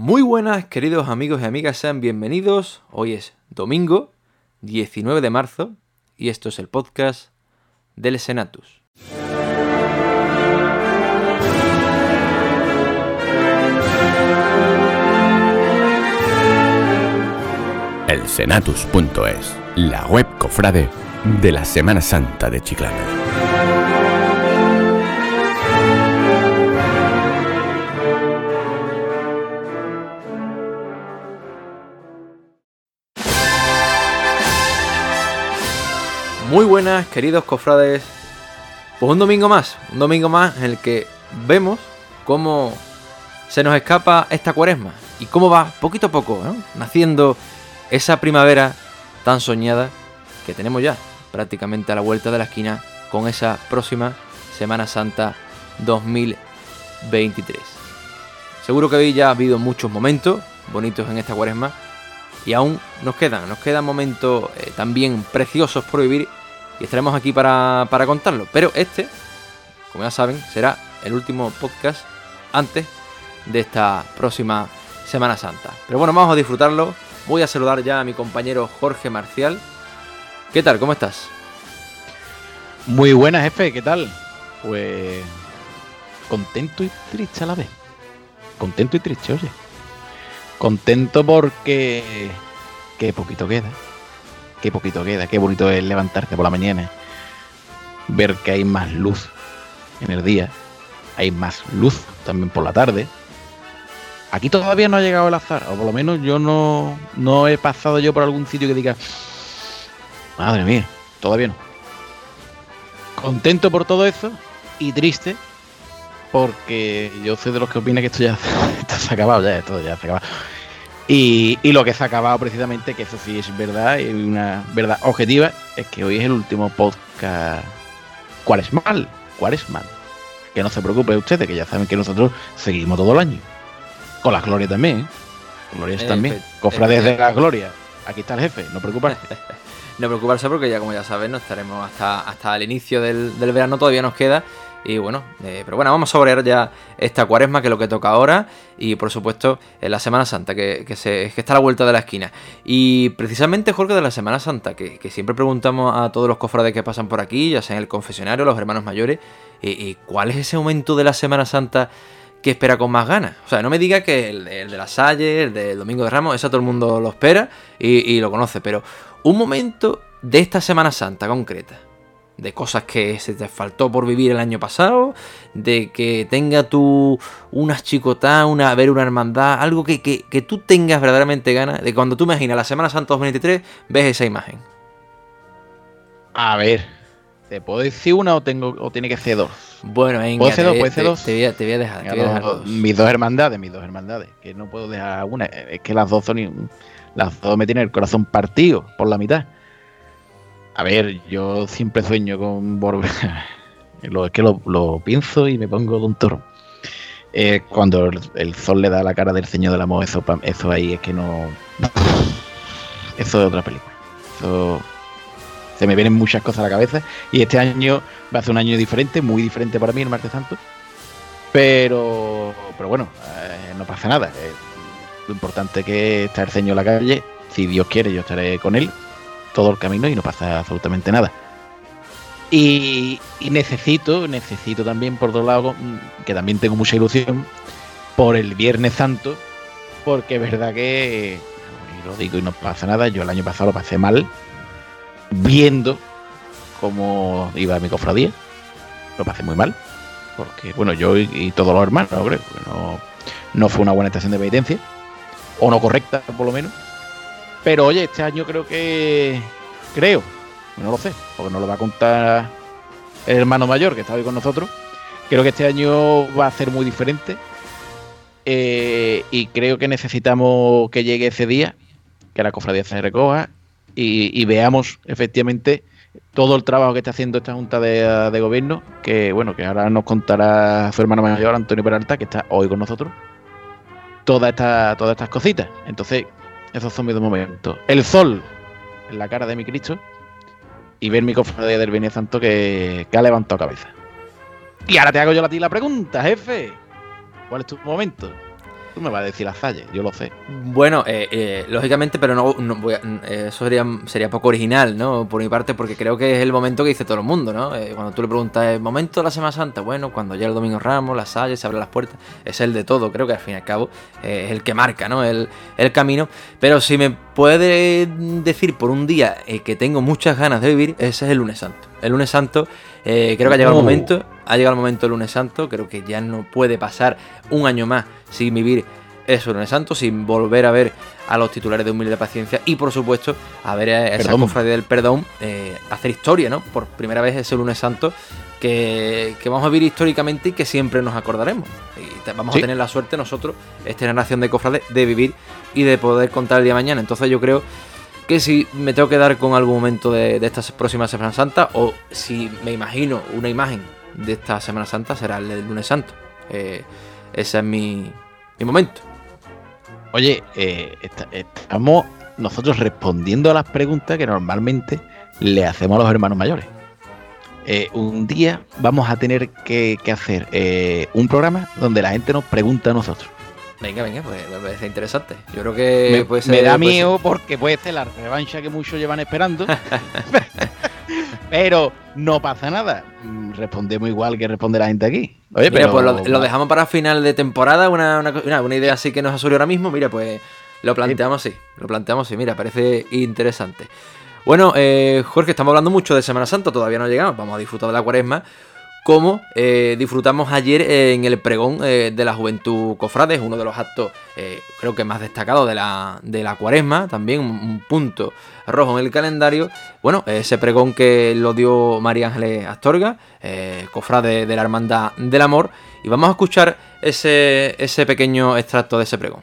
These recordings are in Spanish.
Muy buenas, queridos amigos y amigas, sean bienvenidos. Hoy es domingo 19 de marzo y esto es el podcast del Senatus. El Senatus.es, la web cofrade de la Semana Santa de Chiclana. Muy buenas, queridos cofrades. Pues un domingo más, un domingo más en el que vemos cómo se nos escapa esta cuaresma y cómo va poquito a poco naciendo esa primavera tan soñada que tenemos ya prácticamente a la vuelta de la esquina con esa próxima Semana Santa 2023. Seguro que hoy ya ha habido muchos momentos bonitos en esta cuaresma y aún nos quedan, nos quedan momentos eh, también preciosos por vivir y estaremos aquí para, para contarlo. Pero este, como ya saben, será el último podcast antes de esta próxima Semana Santa. Pero bueno, vamos a disfrutarlo. Voy a saludar ya a mi compañero Jorge Marcial. ¿Qué tal? ¿Cómo estás? Muy buenas, jefe, ¿qué tal? Pues contento y triste a la vez. Contento y triste, oye. Contento porque qué poquito queda qué poquito queda, qué bonito es levantarte por la mañana, ver que hay más luz en el día, hay más luz también por la tarde. Aquí todavía no ha llegado el azar, o por lo menos yo no, no he pasado yo por algún sitio que diga, madre mía, todavía no. Contento por todo eso y triste porque yo soy de los que opina que esto ya esto se ha acabado, ya, esto ya se ha acabado. Y, lo que se ha acabado precisamente, que eso sí es verdad, y una verdad objetiva, es que hoy es el último podcast ¿Cuál es mal? ¿Cuál es mal? Que no se preocupe ustedes, que ya saben que nosotros seguimos todo el año. Con la gloria también, ¿eh? Glorias también. Cofrades de la gloria. Aquí está el jefe, no preocuparse. no preocuparse porque ya como ya saben, no estaremos hasta, hasta el inicio del, del verano, todavía nos queda y bueno, eh, pero bueno, vamos a sobrear ya esta cuaresma, que es lo que toca ahora. Y por supuesto, la Semana Santa, que, se, está a la vuelta de la esquina. Y precisamente, Jorge, de la Semana Santa, que, siempre preguntamos a todos los cofrades que pasan por aquí, ya sea en el confesionario, los hermanos mayores, y, ¿cuál es ese momento de la Semana Santa? que espera con más ganas. O sea, no me diga que el, de la Salle, el del Domingo de Ramos, eso todo el mundo lo espera y, y, lo conoce, pero un momento de esta Semana Santa concreta, de cosas que se te faltó por vivir el año pasado, de que tenga tú unas chicotas, una, ver una hermandad, algo que, que, tú tengas verdaderamente ganas de cuando tú imaginas la Semana Santa 2023, ves esa imagen. A ver, ¿te puedo decir una o, tengo, o tiene que ser dos? Bueno, venga, ¿Puedo dos? ¿Puedo dos? Te, voy a, te voy a dejar, te voy a dejar dos. Mis dos hermandades, mis dos hermandades, que no puedo dejar una, es que las dos son... Las dos me tienen el corazón partido por la mitad. A ver, yo siempre sueño con volver. es que lo, pienso y me pongo de un toro. Eh, cuando el, sol le da la cara del Señor del Amor, eso, eso ahí es que no. Eso es otra película. Eso, se me vienen muchas cosas a la cabeza. Y este año va a ser un año diferente, muy diferente para mí, el martes santo. Pero, pero bueno, eh, no pasa nada. Eh, lo importante es que está el Señor en la calle. Si Dios quiere, yo estaré con él todo el camino y no pasa absolutamente nada. Y, necesito, necesito también, por otro lado, mm, que también tengo mucha ilusión, por el Viernes Santo, porque es verdad que, lo digo y no pasa nada, yo el año pasado lo pasé mal, viendo cómo iba mi cofradía, lo pasé muy mal, porque, bueno, yo y, todos los hermanos, no, no fue una buena estación de penitencia, o no correcta, por lo menos, pero oye, este año creo que. Creo, no lo sé, porque no lo va a contar el hermano mayor que está hoy con nosotros. Creo que este año va a ser muy diferente. Eh, y creo que necesitamos que llegue ese día, que la cofradía se recoja y, veamos efectivamente todo el trabajo que está haciendo esta Junta de, Gobierno, que bueno, que ahora nos contará su hermano mayor, Antonio Peralta, que está hoy con nosotros, todas estas todas estas cositas. Entonces, esos son mis dos momentos. El sol en la cara de mi Cristo y ver mi cofradía del Viernes Santo que, ha levantado cabeza. Y ahora te hago yo a ti la pregunta, jefe. ¿Cuál es tu momento? Me vas a decir las falles, yo lo sé. Bueno, eh, eh, lógicamente, pero no, voy eso sería, sería poco original, ¿no? Por mi parte, porque creo que es el momento que dice todo el mundo, ¿no? Eh, cuando tú le preguntas, ¿el momento de la Semana Santa? Bueno, cuando llega el Domingo Ramos, las falles, se abren las puertas, es el de todo, creo que al fin y al cabo es el que marca, ¿no? El, el, camino. Pero si me puede decir por un día que tengo muchas ganas de vivir, ese es el lunes santo. El lunes santo creo que ha llegado el momento ha llegado el momento del lunes santo, creo que ya no puede pasar un año más sin vivir eso lunes santo, sin volver a ver a los titulares de Humilde Paciencia y por supuesto a ver a esa cofradía del perdón eh, hacer historia, ¿no? Por primera vez ese lunes santo que, vamos a vivir históricamente y que siempre nos acordaremos. Y vamos a tener la suerte nosotros, esta generación de cofrades, de vivir y de poder contar el día de mañana. Entonces yo creo que si me tengo que dar con algún momento de, de esta próxima Semana Santa o si me imagino una imagen de esta Semana Santa será el del lunes santo. Eh, ese es mi, momento. Oye, eh, estamos nosotros respondiendo a las preguntas que normalmente le hacemos a los hermanos mayores. Eh, un día vamos a tener que, hacer un programa donde la gente nos pregunta a nosotros. Venga, venga, pues me parece interesante. Yo creo que me, puede ser, me da miedo porque puede ser la revancha que muchos llevan esperando. pero no pasa nada. Mm, respondemos igual que responde la gente aquí. Oye, mira, pues lo, dejamos para final de temporada, una, una, idea así que nos ha surgido ahora mismo. Mira, pues lo planteamos así, lo planteamos así. Mira, parece interesante. Bueno, eh, Jorge, estamos hablando mucho de Semana Santa, todavía no llegamos, vamos a disfrutar de la cuaresma como eh, disfrutamos ayer en el pregón eh, de la Juventud Cofrades, uno de los actos eh, creo que más destacados de la, de la cuaresma, también un, punto rojo en el calendario. Bueno, ese pregón que lo dio María Ángeles Astorga, cofrade de la Hermandad del Amor, y vamos a escuchar ese, ese pequeño extracto de ese pregón.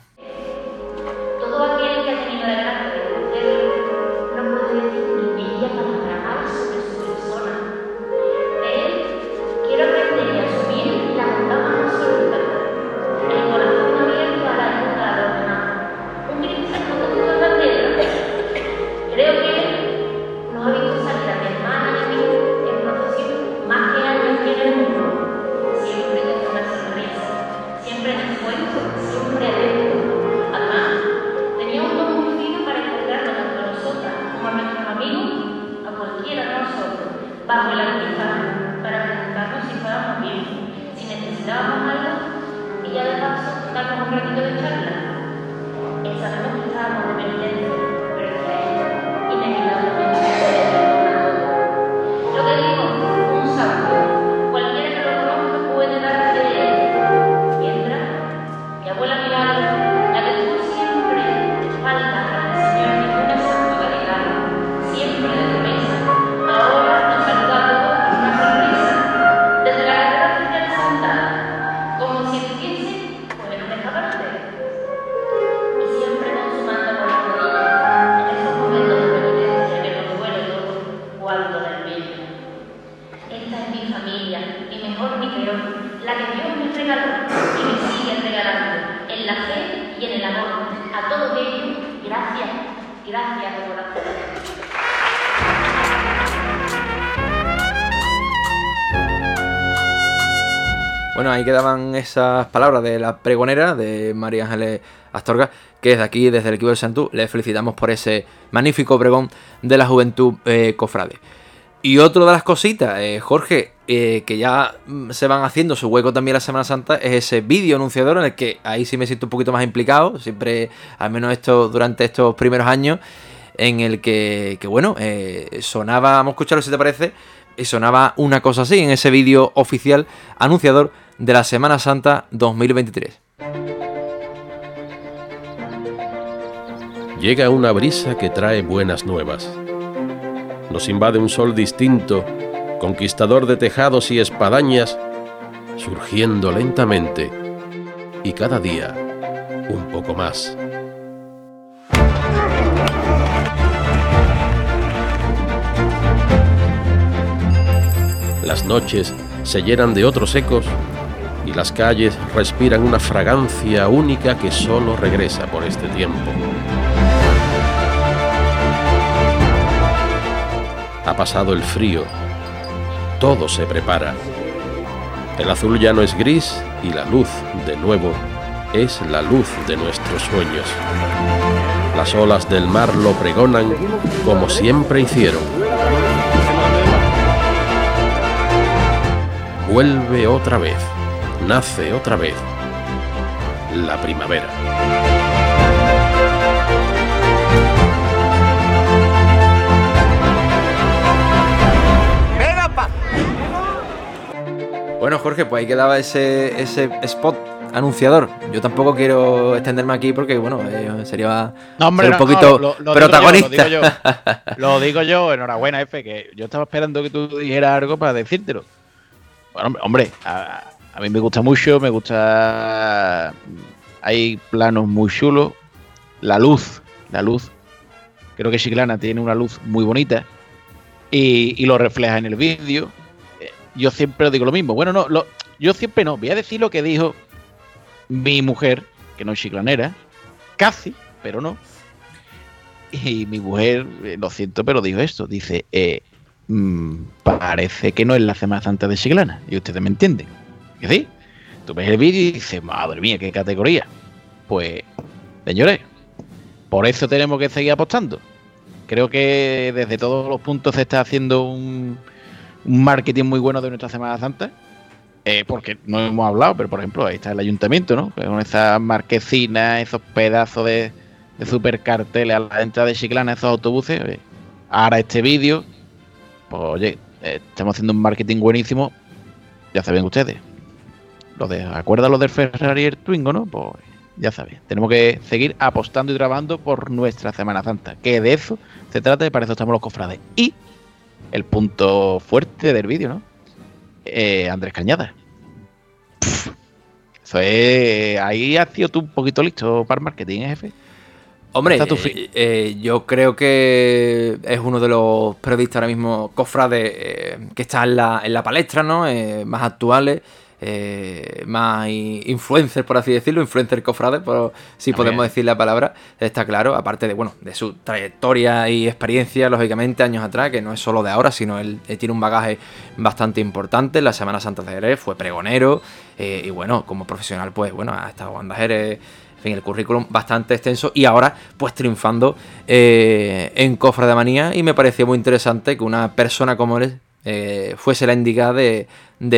Ahí quedaban esas palabras de la pregonera de María Ángeles Astorga, que desde aquí, desde el equipo del Santú, le felicitamos por ese magnífico pregón de la juventud eh, cofrade. Y otra de las cositas, eh, Jorge, eh, que ya mm, se van haciendo su hueco también la Semana Santa, es ese vídeo anunciador en el que ahí sí me siento un poquito más implicado, siempre, al menos esto durante estos primeros años, en el que, que bueno, sonaba, vamos a escucharlo si te parece, y sonaba una cosa así en ese vídeo oficial anunciador de la Semana Santa 2023. Llega una brisa que trae buenas nuevas. Nos invade un sol distinto, conquistador de tejados y espadañas, surgiendo lentamente y cada día un poco más. Las noches se llenan de otros ecos y las calles respiran una fragancia única que solo regresa por este tiempo. Ha pasado el frío, todo se prepara. El azul ya no es gris y la luz, de nuevo, es la luz de nuestros sueños. Las olas del mar lo pregonan como siempre hicieron. Vuelve otra vez, nace otra vez la primavera. Bueno, Jorge, pues ahí quedaba ese, ese spot anunciador. Yo tampoco quiero extenderme aquí porque, bueno, eh, sería ser un poquito protagonista. lo, digo yo, enhorabuena, F, que yo estaba esperando que tú dijeras algo para decírtelo. Bueno, hombre, a, mí me gusta mucho, me gusta. Hay planos muy chulos. La luz, la luz. Creo que Chiclana tiene una luz muy bonita y, lo refleja en el vídeo. Eh, yo siempre digo lo mismo. Bueno, no, yo siempre no. Voy a decir lo que dijo mi mujer, que no es chiclanera, casi, pero no. Y mi mujer, eh, lo siento, pero dijo esto, dice, eh, mm, parece que no es la Semana Santa de Chiclana, y ustedes me entienden. ¿Que sí? Tú ves el vídeo y dices, madre mía, qué categoría. Pues, señores, por eso tenemos que seguir apostando. Creo que desde todos los puntos se está haciendo un, marketing muy bueno de nuestra Semana Santa eh, porque no hemos hablado, pero por ejemplo, ahí está el ayuntamiento, ¿no? Con esas marquesinas, esos pedazos de, de super carteles a la entrada de Chiclana, esos autobuses. ahora este vídeo, pues oye, eh, estamos haciendo un marketing buenísimo, ya saben ustedes. Lo de, ¿Acuerdan lo del Ferrari y el Twingo, no? Pues ya saben, tenemos que seguir apostando y trabajando por nuestra Semana Santa, que de eso se trata y para eso estamos los cofrades. Y el punto fuerte del vídeo, ¿no? Eh, Andrés Cañada. Eso es. Ahí has sido tú un poquito listo para el marketing, ¿eh, jefe. Hombre, eh, yo creo que es uno de los periodistas ahora mismo cofrades que está en la, en la palestra, ¿no? más actuales eh, más influencer, por así decirlo, influencer cofrade, por, si podemos decir la palabra, está claro, aparte de, bueno, de su trayectoria y experiencia, lógicamente, años atrás, que no es solo de ahora, sino él, tiene un bagaje bastante importante. La Semana Santa de Jerez fue pregonero eh, y, bueno, como profesional, pues, bueno, ha estado en Jerez en fin, el currículum bastante extenso y ahora pues triunfando eh, en Cofra de Manía y me pareció muy interesante que una persona como él eh, fuese la indicada de,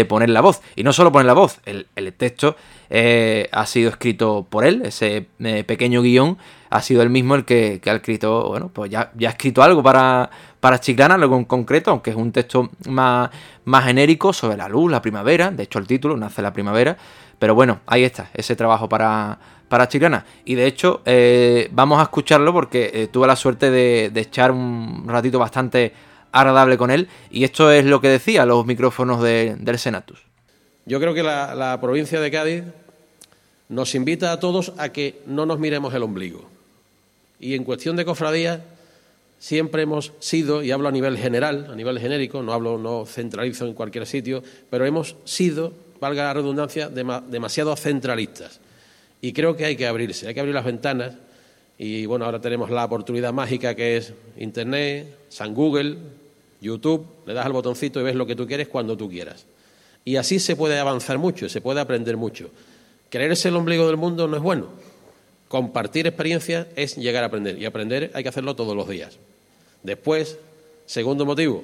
poner la voz. Y no solo poner la voz, el, texto eh, ha sido escrito por él, ese eh, pequeño guion ha sido el mismo el que, ha escrito, bueno, pues ya, ya ha escrito algo para, para Chiclana, algo en concreto, aunque es un texto más, más genérico sobre la luz, la primavera, de hecho el título nace la primavera, pero bueno, ahí está, ese trabajo para, para Chiclana. Y de hecho, vamos a escucharlo porque tuve la suerte de, de, echar un ratito bastante agradable con él. Y esto es lo que decía los micrófonos del Senatus. Yo creo que la, provincia de Cádiz nos invita a todos a que no nos miremos el ombligo. Y en cuestión de cofradías, siempre hemos sido, y hablo a nivel general, a nivel genérico, no hablo, no centralizo en cualquier sitio, pero hemos sido, valga la redundancia, demasiado centralistas. Y creo que hay que abrirse, hay que abrir las ventanas. Y bueno, ahora tenemos la oportunidad mágica que es Internet, San Google, YouTube, le das al botoncito y ves lo que tú quieres cuando tú quieras. Y así se puede avanzar mucho, se puede aprender mucho. Creerse el ombligo del mundo no es bueno. Compartir experiencias es llegar a aprender y aprender hay que hacerlo todos los días. Después, segundo motivo,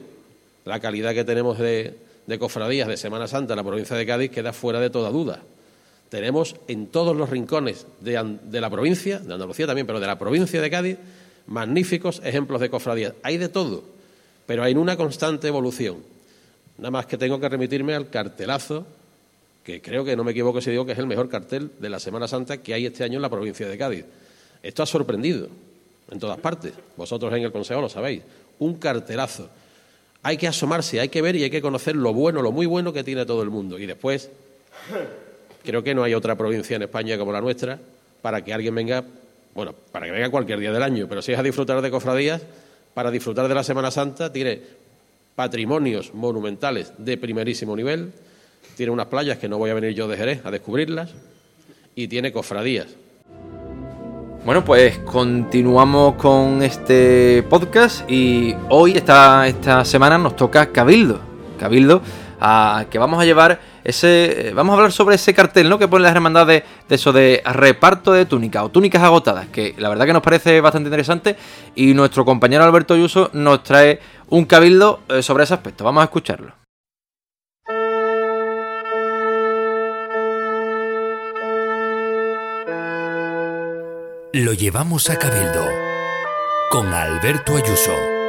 la calidad que tenemos de, cofradías de Semana Santa en la provincia de Cádiz queda fuera de toda duda. Tenemos en todos los rincones de, de la provincia, de Andalucía también, pero de la provincia de Cádiz, magníficos ejemplos de cofradías. Hay de todo pero hay una constante evolución. Nada más que tengo que remitirme al cartelazo, que creo que no me equivoco si digo que es el mejor cartel de la Semana Santa que hay este año en la provincia de Cádiz. Esto ha sorprendido en todas partes. Vosotros en el Consejo lo sabéis. Un cartelazo. Hay que asomarse, hay que ver y hay que conocer lo bueno, lo muy bueno que tiene todo el mundo. Y después, creo que no hay otra provincia en España como la nuestra para que alguien venga, bueno, para que venga cualquier día del año, pero si es a disfrutar de cofradías, para disfrutar de la Semana Santa, tiene patrimonios monumentales de primerísimo nivel, tiene unas playas que no voy a venir yo de Jerez a descubrirlas y tiene cofradías. Bueno, pues continuamos con este podcast y hoy, esta, esta semana, nos toca Cabildo. Cabildo, a, que vamos a llevar eh, vamos a hablar sobre ese cartel, ¿no? Que pone las hermandades de eso de reparto de túnicas o túnicas agotadas, que la verdad que nos parece bastante interesante y nuestro compañero Alberto Ayuso nos trae un cabildo eh, sobre ese aspecto. Vamos a escucharlo. Lo llevamos a Cabildo con Alberto Ayuso.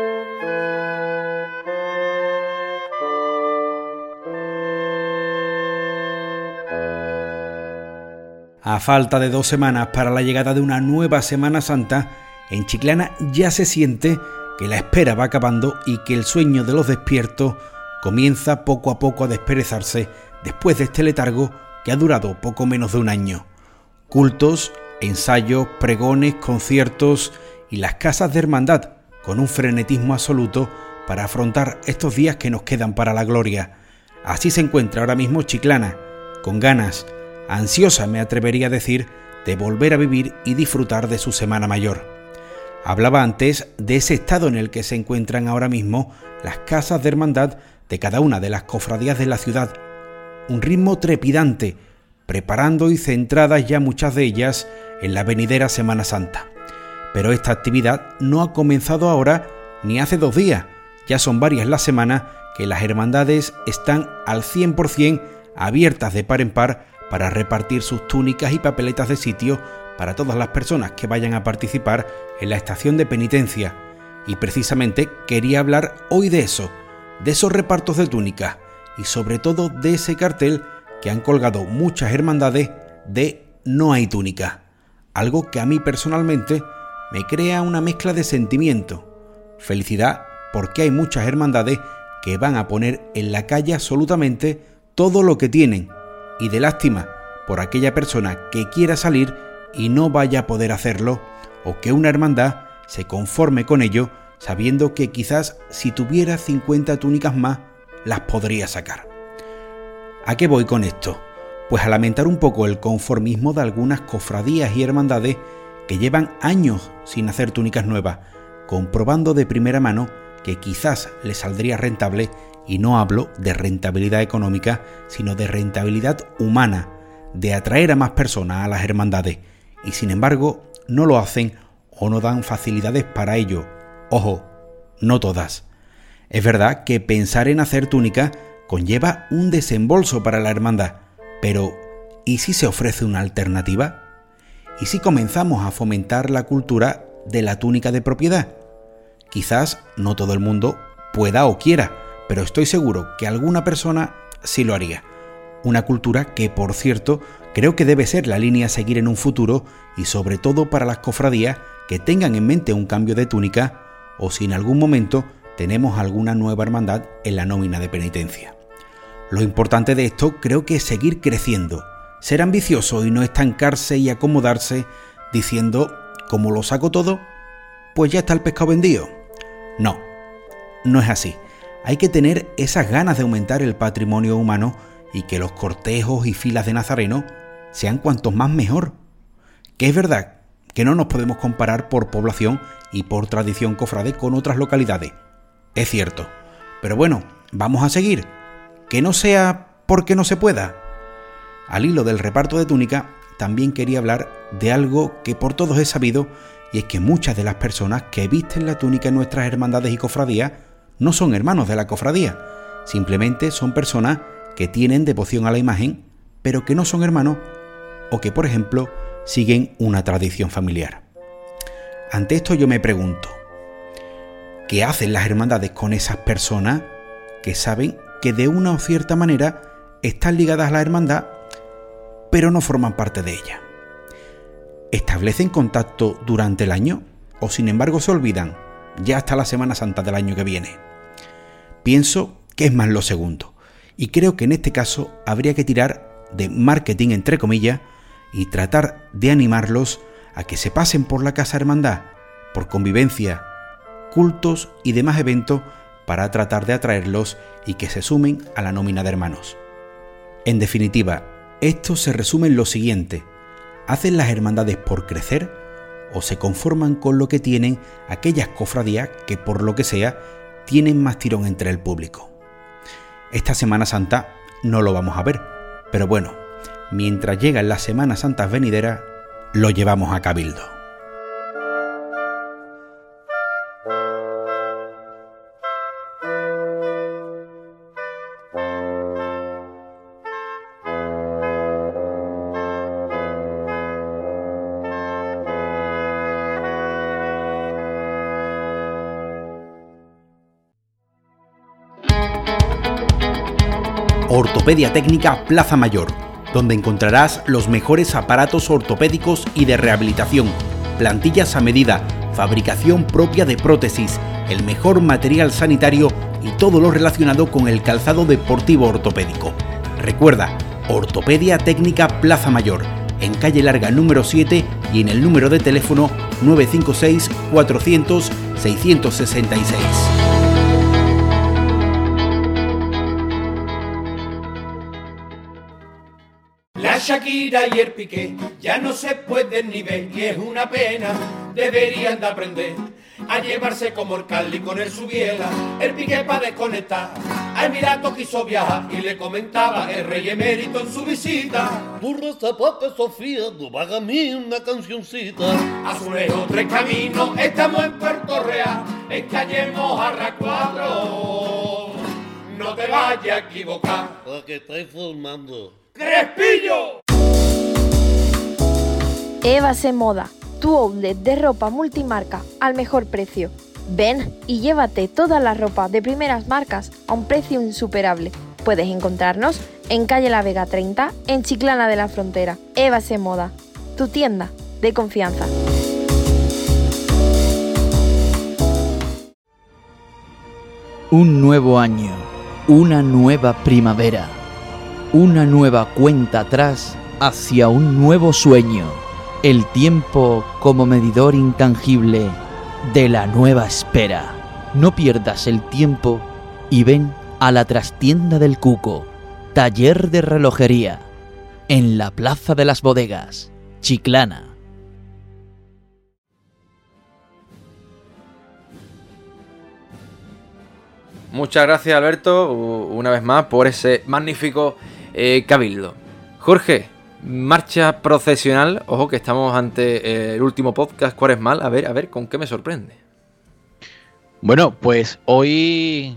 A falta de dos semanas para la llegada de una nueva Semana Santa, en Chiclana ya se siente que la espera va acabando y que el sueño de los despiertos comienza poco a poco a desperezarse después de este letargo que ha durado poco menos de un año. Cultos, ensayos, pregones, conciertos y las casas de hermandad con un frenetismo absoluto para afrontar estos días que nos quedan para la gloria. Así se encuentra ahora mismo Chiclana, con ganas, ansiosa me atrevería a decir, de volver a vivir y disfrutar de su Semana Mayor. Hablaba antes de ese estado en el que se encuentran ahora mismo las casas de hermandad de cada una de las cofradías de la ciudad. Un ritmo trepidante, preparando y centradas ya muchas de ellas en la venidera Semana Santa. Pero esta actividad no ha comenzado ahora ni hace dos días, ya son varias las semanas que las hermandades están al 100% abiertas de par en par para repartir sus túnicas y papeletas de sitio para todas las personas que vayan a participar en la estación de penitencia. Y precisamente quería hablar hoy de eso, de esos repartos de túnicas y sobre todo de ese cartel que han colgado muchas hermandades de no hay túnica, algo que a mí personalmente me crea una mezcla de sentimiento, felicidad porque hay muchas hermandades que van a poner en la calle absolutamente todo lo que tienen y de lástima por aquella persona que quiera salir y no vaya a poder hacerlo o que una hermandad se conforme con ello sabiendo que quizás si tuviera 50 túnicas más las podría sacar. ¿A qué voy con esto? Pues a lamentar un poco el conformismo de algunas cofradías y hermandades que llevan años sin hacer túnicas nuevas, comprobando de primera mano que quizás les saldría rentable, y no hablo de rentabilidad económica, sino de rentabilidad humana, de atraer a más personas a las hermandades, y sin embargo no lo hacen o no dan facilidades para ello. Ojo, no todas. Es verdad que pensar en hacer túnica conlleva un desembolso para la hermandad, pero ¿y si se ofrece una alternativa? ¿Y si comenzamos a fomentar la cultura de la túnica de propiedad? Quizás no todo el mundo pueda o quiera, pero estoy seguro que alguna persona sí lo haría. Una cultura que, por cierto, creo que debe ser la línea a seguir en un futuro y sobre todo para las cofradías que tengan en mente un cambio de túnica o si en algún momento tenemos alguna nueva hermandad en la nómina de penitencia. Lo importante de esto creo que es seguir creciendo, ser ambicioso y no estancarse y acomodarse diciendo, como lo saco todo, pues ya está el pescado vendido. No, no es así. Hay que tener esas ganas de aumentar el patrimonio humano y que los cortejos y filas de Nazareno sean cuantos más mejor. Que es verdad que no nos podemos comparar por población y por tradición cofrade con otras localidades. Es cierto. Pero bueno, vamos a seguir. Que no sea porque no se pueda. Al hilo del reparto de túnica, también quería hablar de algo que por todos he sabido, y es que muchas de las personas que visten la túnica en nuestras hermandades y cofradías no son hermanos de la cofradía, simplemente son personas que tienen devoción a la imagen, pero que no son hermanos o que, por ejemplo, siguen una tradición familiar. Ante esto yo me pregunto, ¿qué hacen las hermandades con esas personas que saben que de una o cierta manera están ligadas a la hermandad, pero no forman parte de ella? ¿Establecen contacto durante el año o sin embargo se olvidan ya hasta la Semana Santa del año que viene? Pienso que es más lo segundo, y creo que en este caso habría que tirar de marketing entre comillas y tratar de animarlos a que se pasen por la Casa Hermandad, por convivencia, cultos y demás eventos para tratar de atraerlos y que se sumen a la nómina de hermanos. En definitiva, esto se resume en lo siguiente. ¿Hacen las hermandades por crecer o se conforman con lo que tienen aquellas cofradías que por lo que sea tienen más tirón entre el público? Esta Semana Santa no lo vamos a ver. Pero bueno, mientras llegan las Semanas Santas venideras, lo llevamos a Cabildo. Ortopedia Técnica Plaza Mayor, donde encontrarás los mejores aparatos ortopédicos y de rehabilitación, plantillas a medida, fabricación propia de prótesis, el mejor material sanitario y todo lo relacionado con el calzado deportivo ortopédico. Recuerda, Ortopedia Técnica Plaza Mayor, en calle larga número 7 y en el número de teléfono 956 400 666. Shakira y el Piqué ya no se pueden ni ver y es una pena, deberían de aprender a llevarse como el Cali con el Subiela, el Piqué para desconectar. A Emirato quiso viajar y le comentaba el rey emérito en su visita. Burro, zapato, Sofía, no haga a mí una cancioncita. A su lejos tres caminos, estamos en Puerto Real, en calle Mojarra 4. No te vayas a equivocar. ¿Para qué estáis formando? ¡Crespillo! Eva se Moda, tu outlet de ropa multimarca al mejor precio. Ven y llévate toda la ropa de primeras marcas a un precio insuperable. Puedes encontrarnos en calle La Vega 30, en Chiclana de la Frontera. Eva se Moda, tu tienda de confianza. Un nuevo año, una nueva primavera una nueva cuenta atrás hacia un nuevo sueño, el tiempo como medidor intangible de la nueva espera. No pierdas el tiempo y ven a la trastienda del Cuco, taller de relojería, en la Plaza de las Bodegas, Chiclana. Muchas gracias Alberto, una vez más, por ese magnífico eh, Cabildo. Jorge, marcha procesional. Ojo que estamos ante eh, el último podcast mal. A ver, a ver, ¿con qué me sorprende? Bueno, pues hoy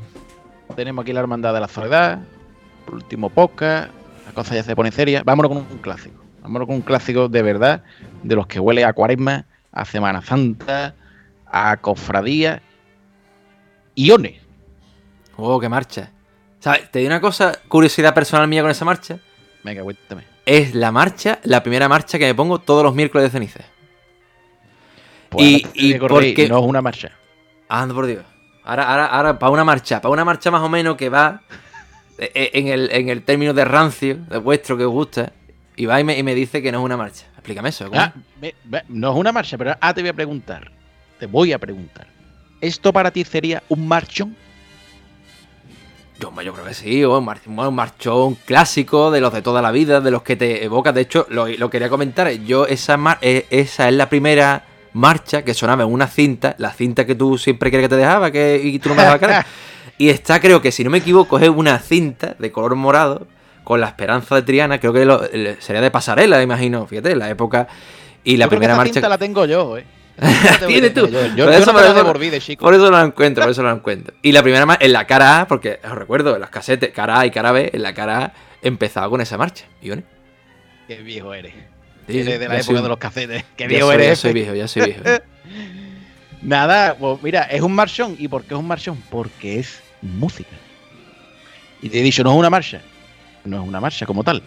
tenemos aquí la Hermandad de la Soledad. último podcast. La cosa ya se pone seria. Vámonos con un clásico. Vámonos con un clásico de verdad. De los que huele a cuaresma, a Semana Santa, a cofradía. Iones. Oh, qué marcha. ¿Sabes? Te di una cosa, curiosidad personal mía con esa marcha. Venga, cuéntame. Es la marcha, la primera marcha que me pongo todos los miércoles de ceniza. Pues y, y porque... no es una marcha. Ando por Dios. Ahora, ahora, ahora, para una marcha, para una marcha más o menos que va e, e, en el, en el término de rancio, de vuestro que os gusta, y va y me, dice que no es una marcha. Explícame eso. Ah, no es una marcha, pero ahora te voy a preguntar. Te voy a preguntar. ¿Esto para ti sería un marchón? Yo, yo creo que sí, un, marchón clásico de los de toda la vida, de los que te evocas. De hecho, lo, quería comentar. Yo, esa, eh, esa es la primera marcha que sonaba en una cinta, la cinta que tú siempre quieres que te dejaba que, y tú no me dejabas cara. y está, creo que si no me equivoco, es una cinta de color morado con la esperanza de Triana. Creo que sería de pasarela, imagino. Fíjate, la época. Y la primera marcha. cinta la tengo yo, eh. Tienes tú. Yo, por, eso, por eso lo encuentro, por eso lo encuentro. Y la primera en la cara A, porque os recuerdo, en las casetes, cara A y cara B, en la cara A empezaba con esa marcha. ¿Y Qué viejo eres. eres de la época de los casetes. Qué viejo eres. Ya soy viejo, ya soy viejo. Nada, pues mira, es un marchón. ¿Y por qué es un marchón? Porque es música. Y te he dicho, no es una marcha. No es una marcha como tal.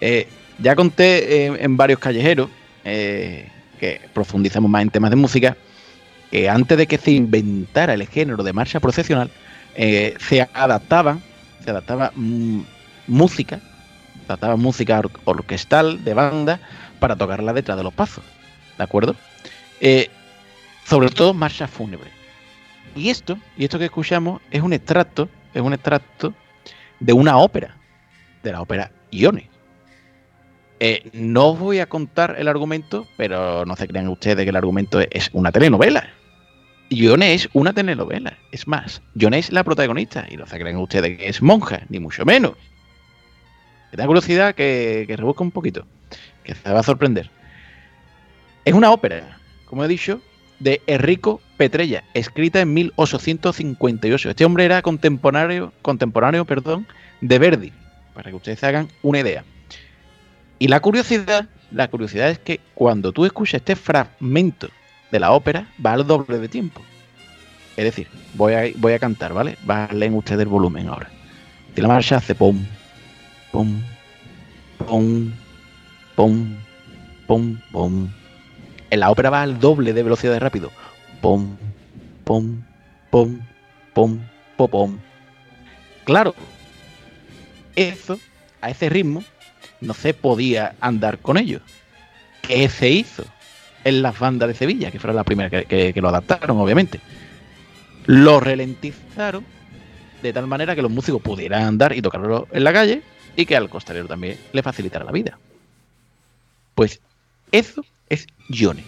Eh, ya conté en varios callejeros eh, que profundizamos más en temas de música, que antes de que se inventara el género de marcha procesional, eh, se adaptaba, se adaptaba mm, música, se adaptaba música orquestal, de banda, para tocar la letra de los pasos, ¿de acuerdo? Eh, sobre todo marcha fúnebre. Y esto, y esto que escuchamos, es un extracto, es un extracto de una ópera, de la ópera Ione. Eh, no os voy a contar el argumento, pero no se crean ustedes que el argumento es una telenovela. Yone es una telenovela. Es más, Yone es la protagonista. Y no se crean ustedes que es monja, ni mucho menos. que tenga curiosidad, que, que rebusque un poquito, que se va a sorprender. Es una ópera, como he dicho, de Enrico Petrella, escrita en 1858. Este hombre era contemporáneo, contemporáneo perdón, de Verdi, para que ustedes se hagan una idea. Y la curiosidad, la curiosidad es que cuando tú escuchas este fragmento de la ópera, va al doble de tiempo. Es decir, voy a, voy a cantar, ¿vale? Balen ustedes el volumen ahora. Y la marcha hace pum, pum, pum, pum, pum, pum. En la ópera va al doble de velocidad de rápido. Pum, pum, pum, pum, pum, pum. Claro, eso, a ese ritmo, no se podía andar con ello. ¿Qué se hizo en las bandas de Sevilla? Que fueron las primeras que, lo adaptaron, obviamente. Lo ralentizaron de tal manera que los músicos pudieran andar y tocarlo en la calle y que al costalero también le facilitara la vida. Pues eso es Gione.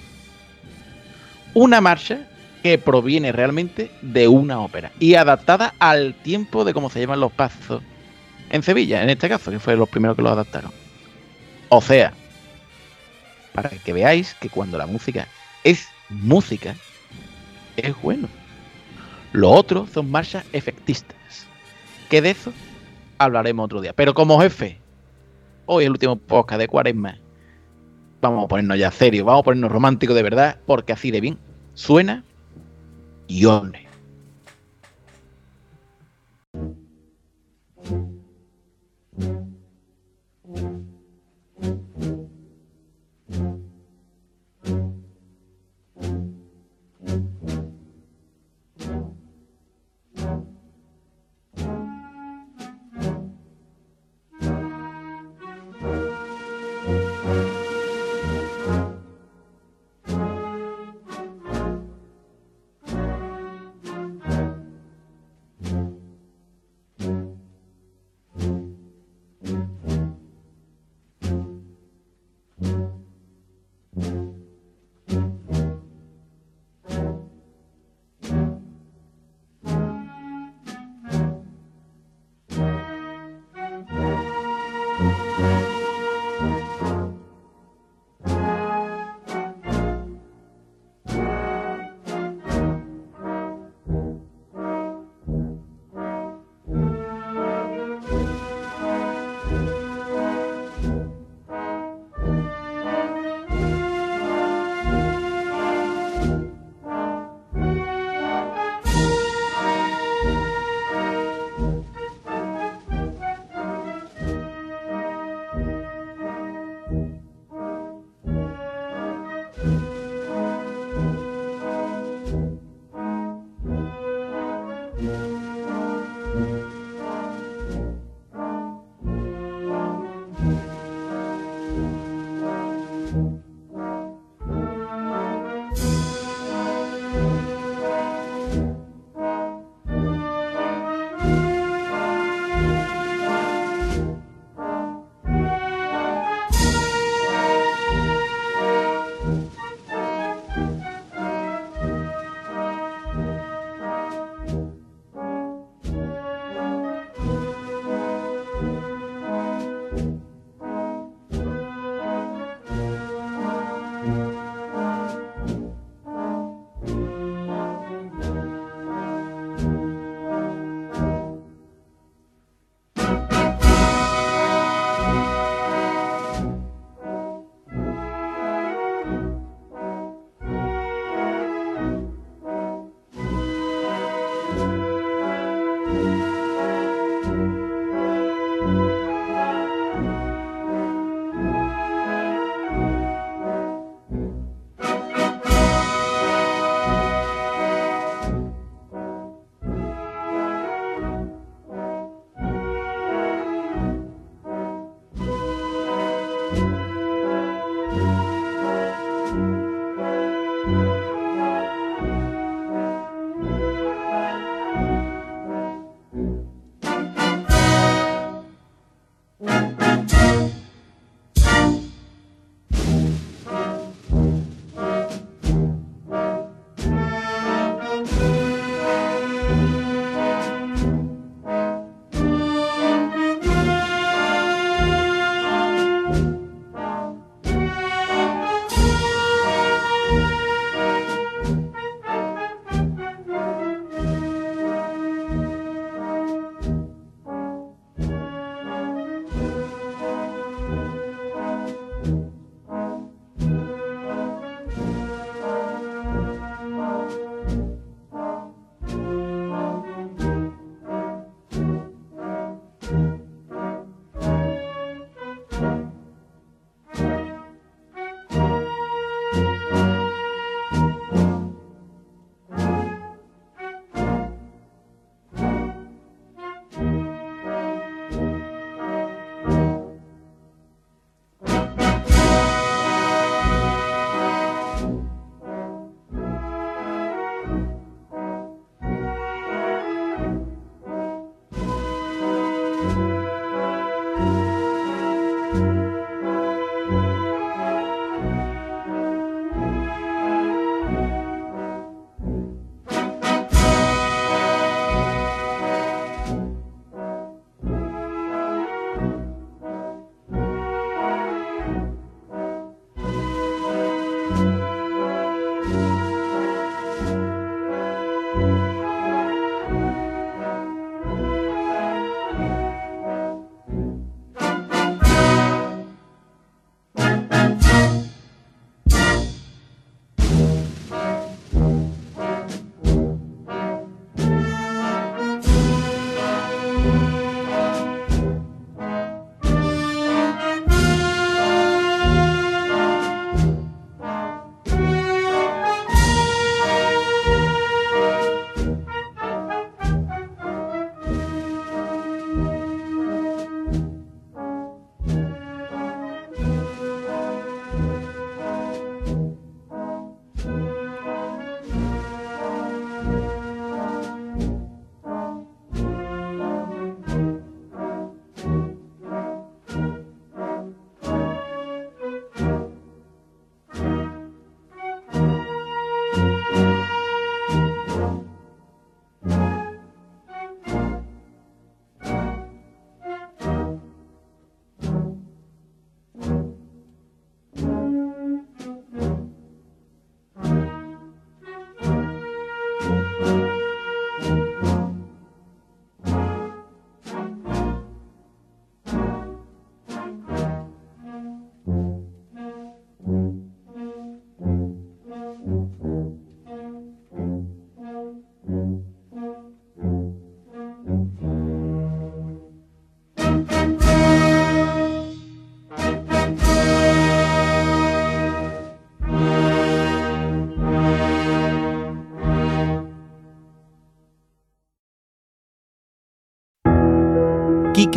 Una marcha que proviene realmente de una ópera y adaptada al tiempo de cómo se llaman los pasos en Sevilla, en este caso, que fue los primeros que lo adaptaron. O sea, para que veáis que cuando la música es música, es bueno. Lo otro son marchas efectistas. Que de eso hablaremos otro día. Pero como jefe, hoy el último podcast de Cuaresma. Vamos a ponernos ya serios, vamos a ponernos románticos de verdad, porque así de bien suena Ione.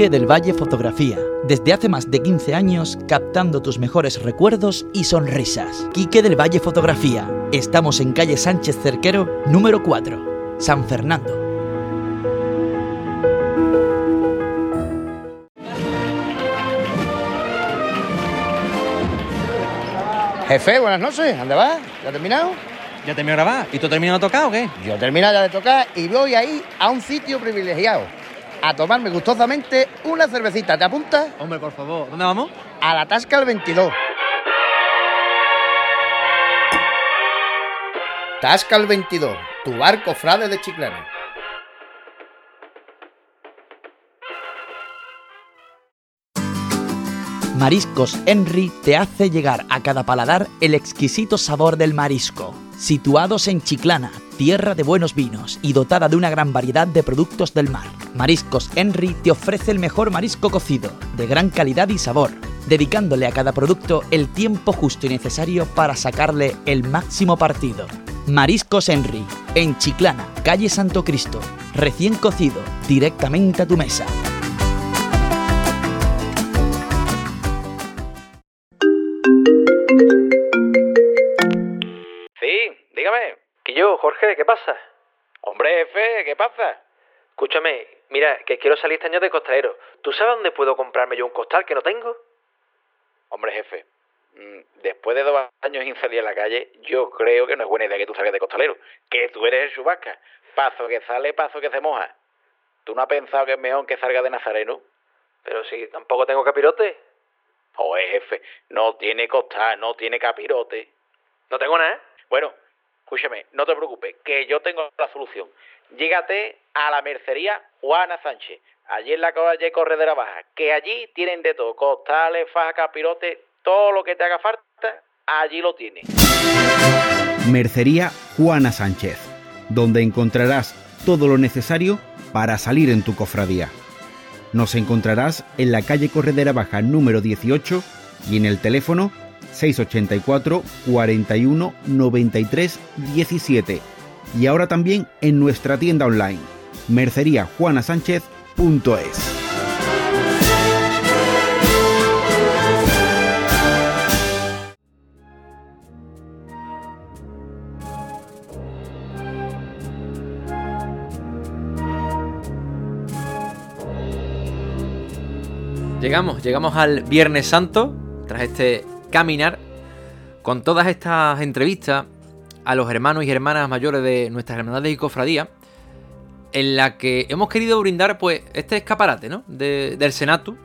Quique del Valle Fotografía. Desde hace más de 15 años captando tus mejores recuerdos y sonrisas. Quique del Valle Fotografía. Estamos en calle Sánchez Cerquero, número 4, San Fernando. Jefe, buenas noches. ¿Dónde vas? ¿Ya has terminado? ¿Ya terminó de grabar? ¿Y tú terminado de tocar o qué? Yo he terminado ya de tocar y voy ahí a un sitio privilegiado. A tomarme gustosamente una cervecita. ¿Te apuntas? Hombre, por favor. ¿Dónde vamos? A la Tasca el 22. Tasca el 22. Tu barco frade de Chiclana. Mariscos Henry te hace llegar a cada paladar el exquisito sabor del marisco. Situados en Chiclana, tierra de buenos vinos y dotada de una gran variedad de productos del mar. Mariscos Henry te ofrece el mejor marisco cocido, de gran calidad y sabor, dedicándole a cada producto el tiempo justo y necesario para sacarle el máximo partido. Mariscos Henry, en Chiclana, calle Santo Cristo, recién cocido, directamente a tu mesa. Que yo, Jorge, ¿qué pasa? Hombre, jefe, ¿qué pasa? Escúchame, mira, que quiero salir este año de costalero. ¿Tú sabes dónde puedo comprarme yo un costal que no tengo? Hombre, jefe, mm, después de dos años sin salir a la calle, yo creo que no es buena idea que tú salgas de costalero. Que tú eres el chubasca. Paso que sale, paso que se moja. ¿Tú no has pensado que es mejor que salga de nazareno? Pero si tampoco tengo capirote. Joder, jefe, no tiene costal, no tiene capirote. No tengo nada. Bueno, escúchame, no te preocupes, que yo tengo la solución. Llégate a la mercería Juana Sánchez, allí en la calle Corredera Baja, que allí tienen de todo, costales, faja, capirote, todo lo que te haga falta, allí lo tienes. Mercería Juana Sánchez, donde encontrarás todo lo necesario para salir en tu cofradía. Nos encontrarás en la calle Corredera Baja número 18 y en el teléfono 684 41 93 17 y ahora también en nuestra tienda online merceriajuanasánchez.es. Llegamos, llegamos al Viernes Santo, tras este caminar, con todas estas entrevistas a los hermanos y hermanas mayores de nuestras hermandades y cofradías, en la que hemos querido brindar pues este escaparate ¿no? de- del Senatu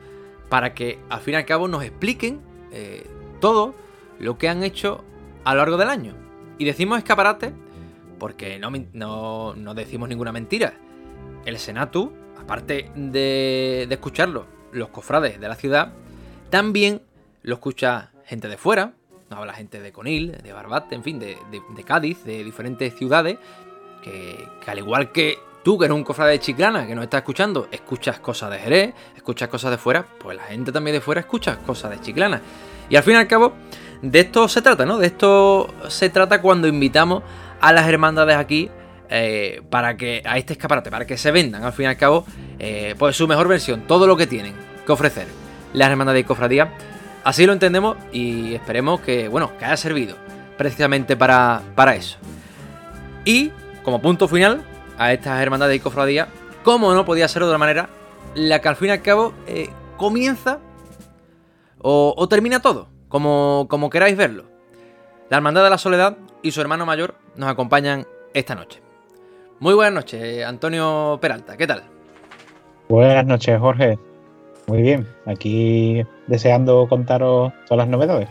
para que al fin y al cabo nos expliquen eh, todo lo que han hecho a lo largo del año. Y decimos escaparate porque no, no decimos ninguna mentira. El Senatu, aparte de, de escucharlo los cofrades de la ciudad, también lo escucha gente de fuera, nos habla gente de Conil, de Barbate, en fin, de, de- de Cádiz, de diferentes ciudades, que, al igual que tú, que eres un cofrade de Chiclana, que nos está escuchando, escuchas cosas de Jerez, escuchas cosas de fuera, pues la gente también de fuera escucha cosas de Chiclana. Y al fin y al cabo, de esto se trata, ¿no? De esto se trata cuando invitamos a las hermandades aquí eh, para que a este escaparate, para que se vendan al fin y al cabo, eh, pues su mejor versión, todo lo que tienen que ofrecer las hermandades y cofradías. Así lo entendemos y esperemos que, bueno, que haya servido precisamente para, para eso. Y como punto final a estas hermandades y cofradías, como no podía ser de otra manera, la que al fin y al cabo eh, comienza o, o termina todo, como, como queráis verlo. La Hermandad de la Soledad y su hermano mayor nos acompañan esta noche. Muy buenas noches, Antonio Peralta, ¿qué tal? Buenas noches, Jorge. Muy bien, aquí deseando contaros todas las novedades.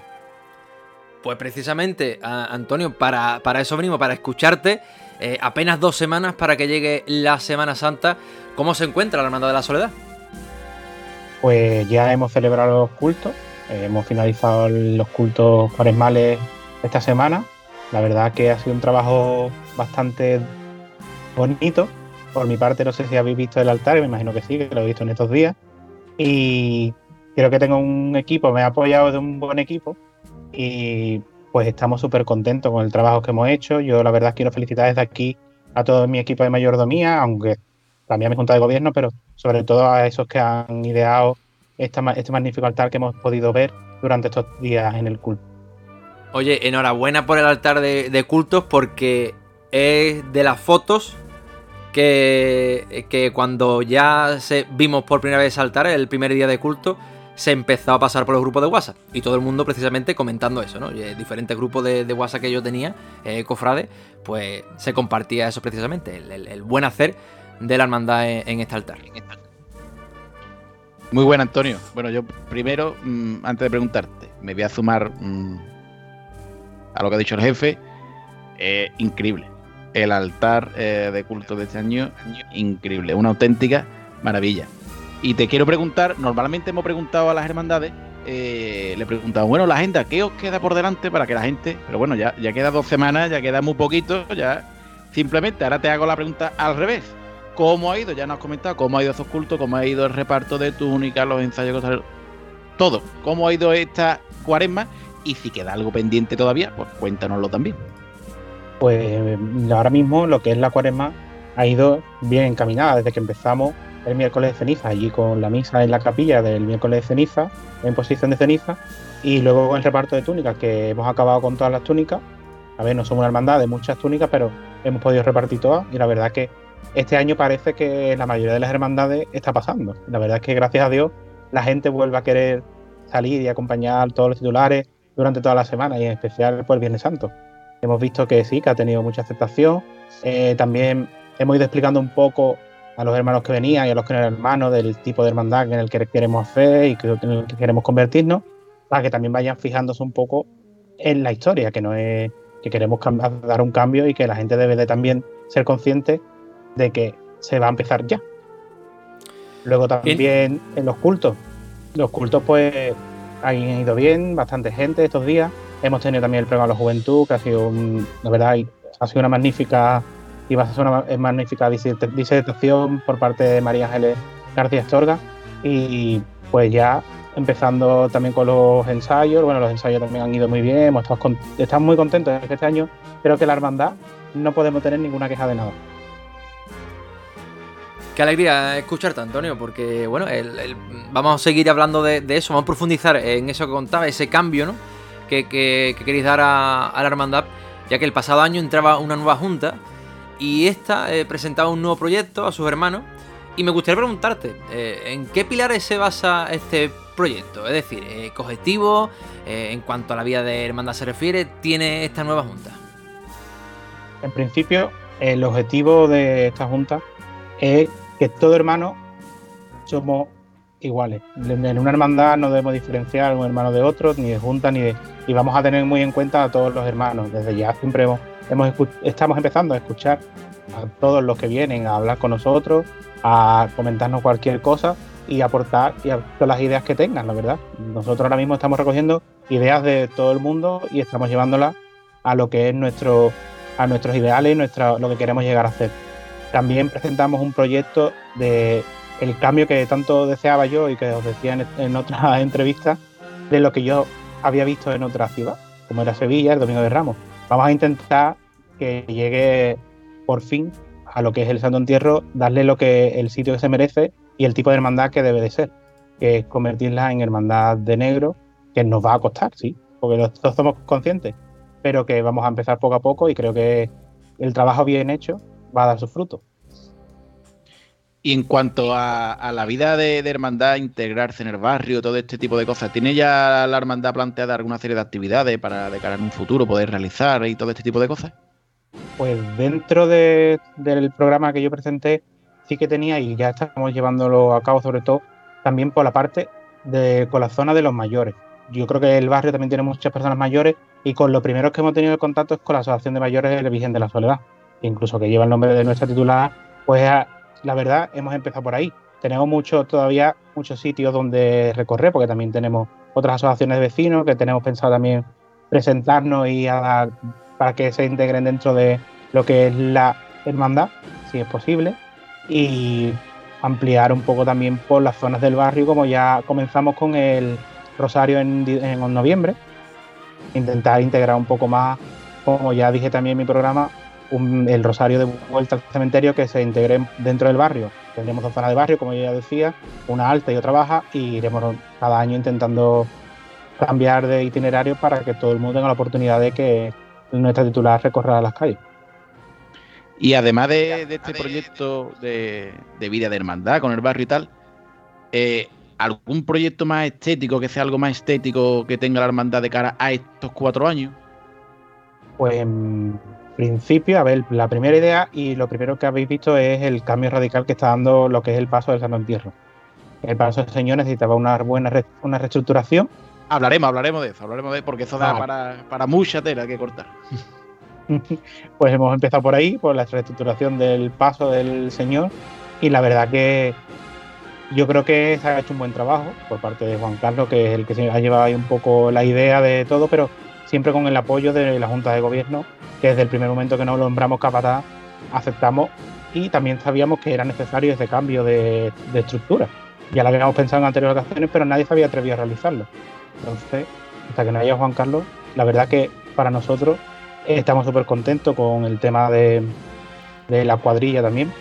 Pues precisamente, Antonio, para, para eso venimos, para escucharte. eh, apenas dos semanas para que llegue la Semana Santa. ¿Cómo se encuentra la Hermandad de la Soledad? Pues ya hemos celebrado los cultos, eh, hemos finalizado los cultos cuaresmales esta semana. La verdad que ha sido un trabajo bastante bonito. Por mi parte, no sé si habéis visto el altar, me imagino que sí, que lo he visto en estos días. Y creo que tengo un equipo, me he apoyado de un buen equipo y pues estamos súper contentos con el trabajo que hemos hecho. Yo la verdad quiero felicitar desde aquí a todo mi equipo de mayordomía, aunque también a mi Junta de Gobierno, pero sobre todo a esos que han ideado este magnífico altar que hemos podido ver durante estos días en el culto. Oye, enhorabuena por el altar de, cultos porque es de las fotos que, que cuando ya se, vimos por primera vez altar, el primer día de culto, se empezó a pasar por los grupos de WhatsApp. Y todo el mundo precisamente comentando eso, ¿no? Y diferentes grupos de, WhatsApp que yo tenía, eh, cofrade, pues se compartía eso precisamente, el, buen hacer de la hermandad en, este altar. Muy buen, Antonio. Bueno, yo primero, mm, antes de preguntarte, me voy a sumar mm, a lo que ha dicho el jefe. Eh, increíble. El altar eh, de culto de este año, increíble. Una auténtica maravilla. Y te quiero preguntar, normalmente hemos preguntado a las hermandades, eh, le he preguntado, bueno, la agenda, ¿qué os queda por delante para que la gente, pero bueno, ya, ya queda dos semanas, ya queda muy poquito, ya simplemente ahora te hago la pregunta al revés. ¿Cómo ha ido? Ya nos has comentado cómo ha ido esos cultos, cómo ha ido el reparto de túnicas, los ensayos, todo. ¿Cómo ha ido esta cuaresma? Y si queda algo pendiente todavía, pues cuéntanoslo también. Pues ahora mismo lo que es la cuaresma ha ido bien encaminada desde que empezamos el miércoles de ceniza, allí con la misa en la capilla del miércoles de ceniza, en posición de ceniza, y luego con el reparto de túnicas, que hemos acabado con todas las túnicas. A ver, no somos una hermandad de muchas túnicas, pero hemos podido repartir todas, y la verdad es que este año parece que la mayoría de las hermandades está pasando. La verdad es que gracias a Dios la gente vuelve a querer salir y acompañar todos los titulares durante toda la semana y en especial por el Viernes Santo. Hemos visto que sí, que ha tenido mucha aceptación. Eh, también hemos ido explicando un poco a los hermanos que venían y a los que no eran hermanos del tipo de hermandad en el que queremos hacer y que, en el que queremos convertirnos, para que también vayan fijándose un poco en la historia, que no es que queremos dar un cambio y que la gente debe de también ser consciente de que se va a empezar ya. Luego también en los cultos. Los cultos pues han ido bien, bastante gente estos días. Hemos tenido también el premio a la juventud, que ha sido, la verdad, ha sido una magnífica y va a ser una magnífica disertación por parte de María Ángeles García Estorga. Y pues ya empezando también con los ensayos, bueno, los ensayos también han ido muy bien, estamos, muy contentos de este año creo que la hermandad no podemos tener ninguna queja de nada. Qué alegría escucharte, Antonio, porque bueno, vamos a seguir hablando de, eso, vamos a profundizar en eso que contaba, ese cambio ¿no? Que, queréis dar a, la hermandad, ya que el pasado año entraba una nueva junta y esta eh, presentaba un nuevo proyecto a sus hermanos. Y me gustaría preguntarte, eh, ¿en qué pilares se basa este proyecto? Es decir, eh, ¿qué objetivo, en cuanto a la vida de hermandad se refiere, tiene esta nueva junta? En principio, el objetivo de esta junta es que todo hermano somos iguales. En una hermandad no debemos diferenciar un hermano de otro, ni de junta, ni de... Y vamos a tener muy en cuenta a todos los hermanos. Desde ya siempre hemos estamos empezando a escuchar a todos los que vienen a hablar con nosotros, a comentarnos cualquier cosa y aportar y a todas las ideas que tengan, la verdad. Nosotros ahora mismo estamos recogiendo ideas de todo el mundo y estamos llevándolas a lo que es nuestro, a nuestros ideales y nuestra, lo que queremos llegar a hacer. También presentamos un proyecto de el cambio que tanto deseaba yo y que os decía en, en otras entrevistas de lo que yo había visto en otra ciudad, como era Sevilla, el Domingo de Ramos vamos a intentar que llegue por fin a lo que es el Santo Entierro, darle lo que el sitio que se merece y el tipo de hermandad que debe de ser, que es convertirla en hermandad de negro, que nos va a costar, sí, porque nosotros somos conscientes, pero que vamos a empezar poco a poco y creo que el trabajo bien hecho va a dar sus frutos. Y en cuanto a, la vida de, hermandad, integrarse en el barrio, todo este tipo de cosas, ¿tiene ya la hermandad planteada alguna serie de actividades para de cara en un futuro poder realizar y todo este tipo de cosas? Pues dentro del programa que yo presenté, sí que tenía y ya estamos llevándolo a cabo, sobre todo también por la parte de con la zona de los mayores. Yo creo que el barrio también tiene muchas personas mayores y con lo primero que hemos tenido contacto es con la Asociación de Mayores de la Virgen de la Soledad, incluso que lleva el nombre de nuestra titular, pues la verdad, hemos empezado por ahí. Tenemos mucho, todavía muchos sitios donde recorrer, porque también tenemos otras asociaciones de vecinos que tenemos pensado también presentarnos y para que se integren dentro de lo que es la hermandad, si es posible, y ampliar un poco también por las zonas del barrio, como ya comenzamos con el Rosario en, noviembre, intentar integrar un poco más, como ya dije también en mi programa, un- el rosario de vuelta al cementerio que se integre dentro del barrio. Tendremos dos zonas de barrio, como yo ya decía, una alta y otra baja, y iremos cada año intentando cambiar de itinerario para que todo el mundo tenga la oportunidad de que nuestra titular recorra las calles. Y además de, de este proyecto de, de vida de hermandad con el barrio y tal, eh, ¿algún proyecto más estético, que sea algo más estético que tenga la hermandad de cara a estos cuatro años? Pues principio, a ver, la primera idea y lo primero que habéis visto es el cambio radical que está dando lo que es el paso del Santo Entierro. El paso del Señor necesitaba una buena re- una reestructuración. Hablaremos, hablaremos de eso, hablaremos de porque eso da para, para mucha tela que cortar. pues hemos empezado por ahí, por la reestructuración del paso del Señor. Y la verdad que yo creo que se ha hecho un buen trabajo por parte de Juan Carlos, que es el que se ha llevado ahí un poco la idea de todo, pero siempre con el apoyo de la Junta de Gobierno, que desde el primer momento que nos nombramos capataz, aceptamos y también sabíamos que era necesario ese cambio de, de estructura. Ya lo habíamos pensado en anteriores ocasiones, pero nadie se había atrevido a realizarlo. Entonces, hasta que no haya Juan Carlos, la verdad que para nosotros estamos súper contentos con el tema de, la cuadrilla también,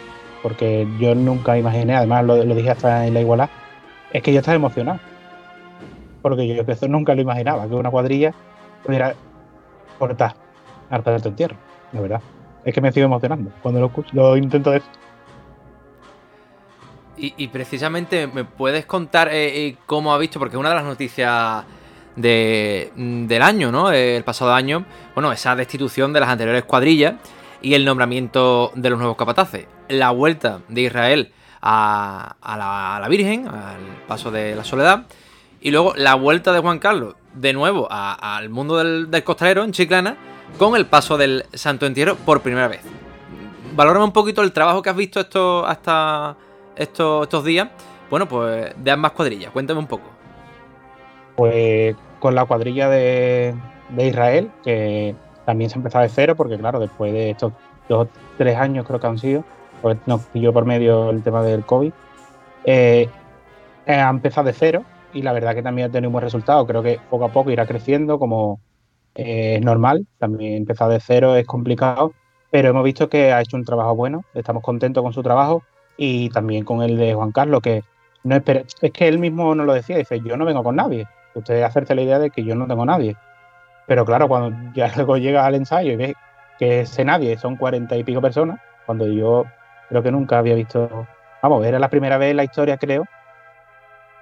porque yo nunca imaginé, además lo, lo dije hasta en la igualdad, es que yo estaba emocionado. Porque yo eso nunca lo imaginaba, que una cuadrilla pudiera cortar harta del entierro, la verdad. Es que me sigo emocionando cuando lo lo intento ver. Y, y precisamente, ¿me puedes contar eh, eh, cómo ha visto? Porque una de las noticias de, mm, del año, ¿no? Eh, El pasado año, bueno, esa destitución de las anteriores cuadrillas y el nombramiento de los nuevos capataces. La vuelta de Israel a, a la, a la Virgen, al paso de la soledad. Y luego la vuelta de Juan Carlos, de nuevo, al mundo del, del costalero en Chiclana, con el paso del Santo Entierro por primera vez. Valórame un poquito el trabajo que has visto hasta estos, estos días. Bueno, pues de ambas cuadrillas. Cuéntame un poco. Pues con la cuadrilla de, de Israel, que también se empezó de cero, porque claro, después de estos dos, tres años creo que han sido, pues nos pilló por medio el tema del COVID, eh, ha empezado de cero y la verdad que también ha tenido un buen resultado. Creo que poco a poco irá creciendo como eh, es normal. También empezar de cero es complicado, pero hemos visto que ha hecho un trabajo bueno. Estamos contentos con su trabajo y también con el de Juan Carlos, que no es que él mismo nos lo decía, dice, yo no vengo con nadie. Usted hacerse la idea de que yo no tengo nadie. Pero claro, cuando ya luego llega al ensayo y ve que ese nadie son cuarenta y pico personas, cuando yo creo que nunca había visto, vamos, era la primera vez en la historia, creo,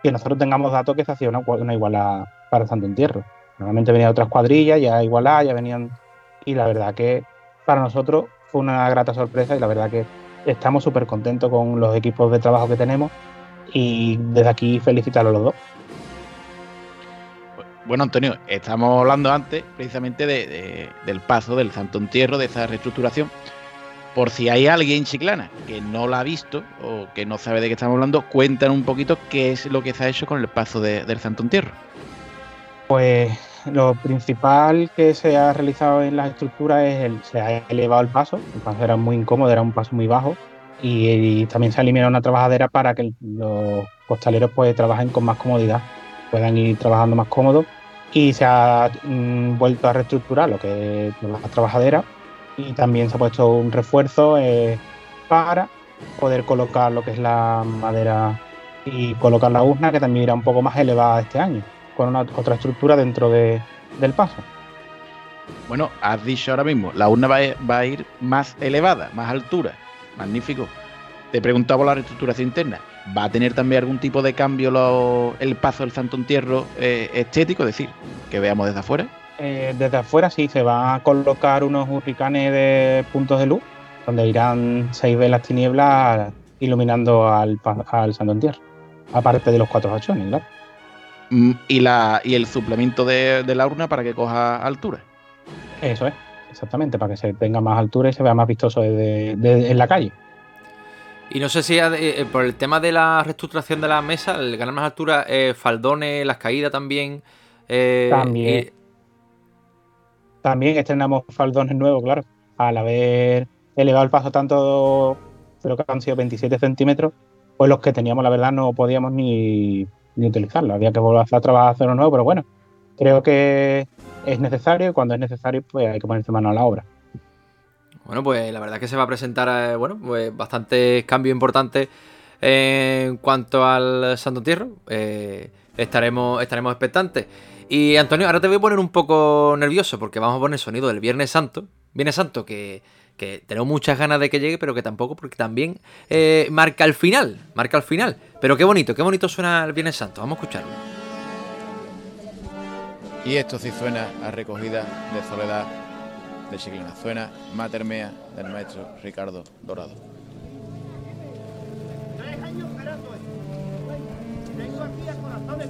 que nosotros tengamos datos que se hacía una, una igualada para Santo Entierro. Normalmente venían otras cuadrillas, ya igualada, ya venían. Y la verdad que para nosotros fue una grata sorpresa y la verdad que estamos súper contentos con los equipos de trabajo que tenemos y desde aquí felicitarlos a los dos. Bueno, Antonio, estamos hablando antes precisamente de- de- del paso del Santo Entierro, de esa reestructuración. Por si hay alguien chiclana que no la ha visto o que no sabe de qué estamos hablando, cuéntanos un poquito qué es lo que se ha hecho con el paso de- del Santo Entierro. Pues lo principal que se ha realizado en las estructuras es el, se ha elevado el paso. El paso era muy incómodo, era un paso muy bajo. Y, también se ha eliminado una trabajadera para que los costaleros pues trabajen con más comodidad, puedan ir trabajando más cómodos. Y se ha mm, vuelto a reestructurar lo que es la trabajadera. Y también se ha puesto un refuerzo eh, para poder colocar lo que es la madera y colocar la urna, que también irá un poco más elevada este año con una, otra estructura dentro de, del paso. Bueno, has dicho ahora mismo, la urna va a, ir más elevada, más altura. Magnífico. Te preguntaba por la reestructuración interna. ¿Va a tener también algún tipo de cambio el paso del Santo Entierro eh, estético? Es decir, que veamos desde afuera. Eh, desde afuera sí se van a colocar unos hurricanes de puntos de luz, donde irán seis velas tinieblas iluminando al, al Santo Entierro, aparte de los cuatro hachones, claro. Mm, y, la, y el suplemento de, de la urna para que coja altura. Eso es, exactamente, para que se tenga más altura y se vea más vistoso desde, desde- en la calle. Y no sé si eh, eh, por el tema de la reestructuración de la mesa, el ganar más altura, eh, faldones, las caídas también. eh, También. También estrenamos faldones nuevos, claro. Al haber elevado el paso tanto, creo que han sido 27 centímetros, pues los que teníamos, la verdad, no podíamos ni, ni utilizarlo. Había que volver a trabajar a hacer uno nuevo, pero bueno, creo que es necesario y cuando es necesario, pues hay que ponerse mano a la obra. Bueno, pues la verdad que se va a presentar, eh, bueno, pues bastantes cambios importantes en cuanto al Santo Entierro. Eh, estaremos, estaremos expectantes. Y Antonio, ahora te voy a poner un poco nervioso porque vamos a poner sonido del Viernes Santo. Viernes Santo que, que tenemos muchas ganas de que llegue, pero que tampoco, porque también eh, marca el final. Marca el final. Pero qué bonito, qué bonito suena el Viernes Santo. Vamos a escucharlo. Y esto sí suena a recogida de soledad de Chiclana. Suena Mater Mea del maestro Ricardo Dorado. Tres años esperando esto. Tengo aquí a corazones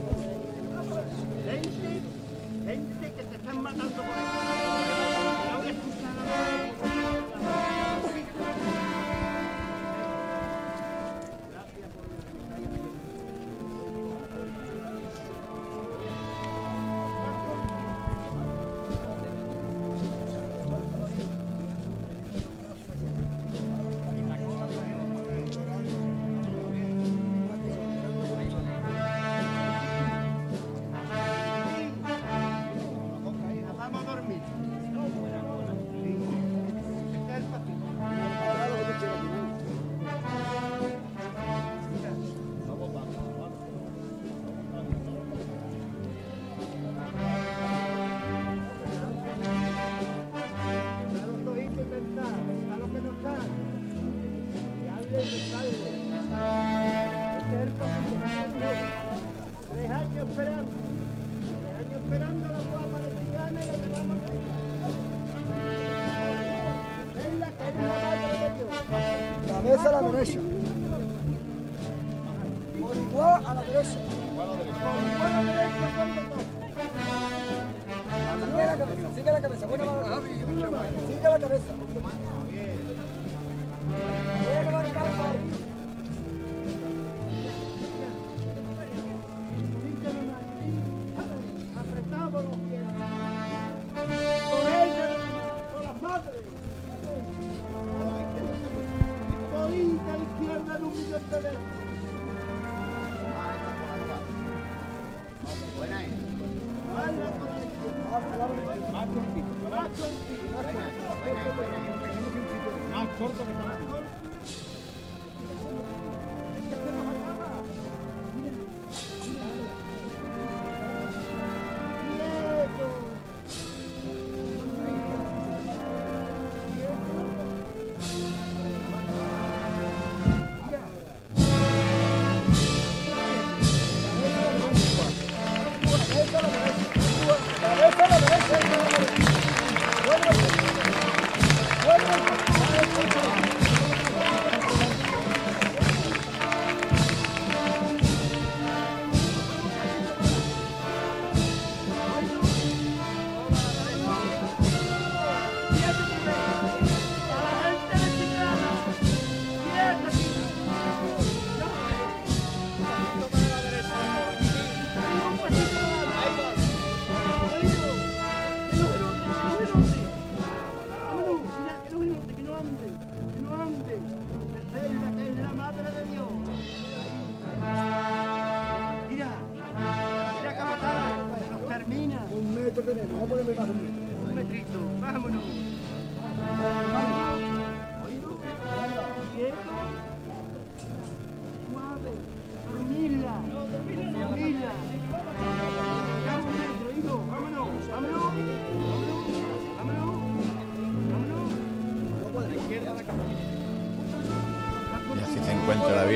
es la madre de Dios. Cabeza a la derecha. Por igual a la derecha. Sigue la cabeza, sigue la cabeza.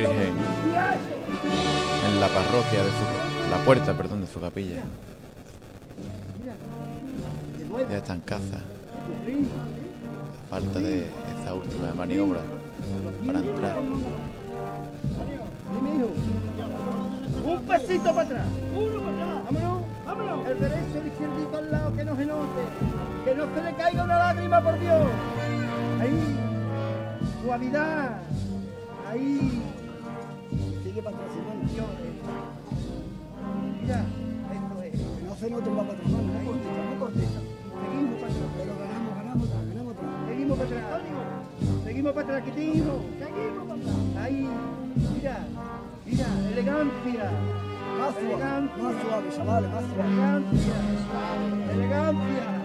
En la parroquia de su, la puerta, perdón, de su capilla. Ya está en caza. A falta de esa última maniobra para entrar. Un pasito para atrás. Uno para atrás. Vámonos, vámonos. El derecho, el izquierdito al lado, que no se note. Que no se le caiga una lágrima, por Dios. Ahí. Suavidad. Ahí. Hermano. Mira, esto es. Que no se note papá hermano. Muy cortita, muy cortita. Seguimos para atrás. Pero ganamos, ganamos ganamos atrás. Seguimos para atrás. Seguimos para atrás, quietito. Seguimos para atrás. Ahí. Mira. Mira, elegancia. Más suave, más suave, chavales, más suave. Elegancia. Elegancia.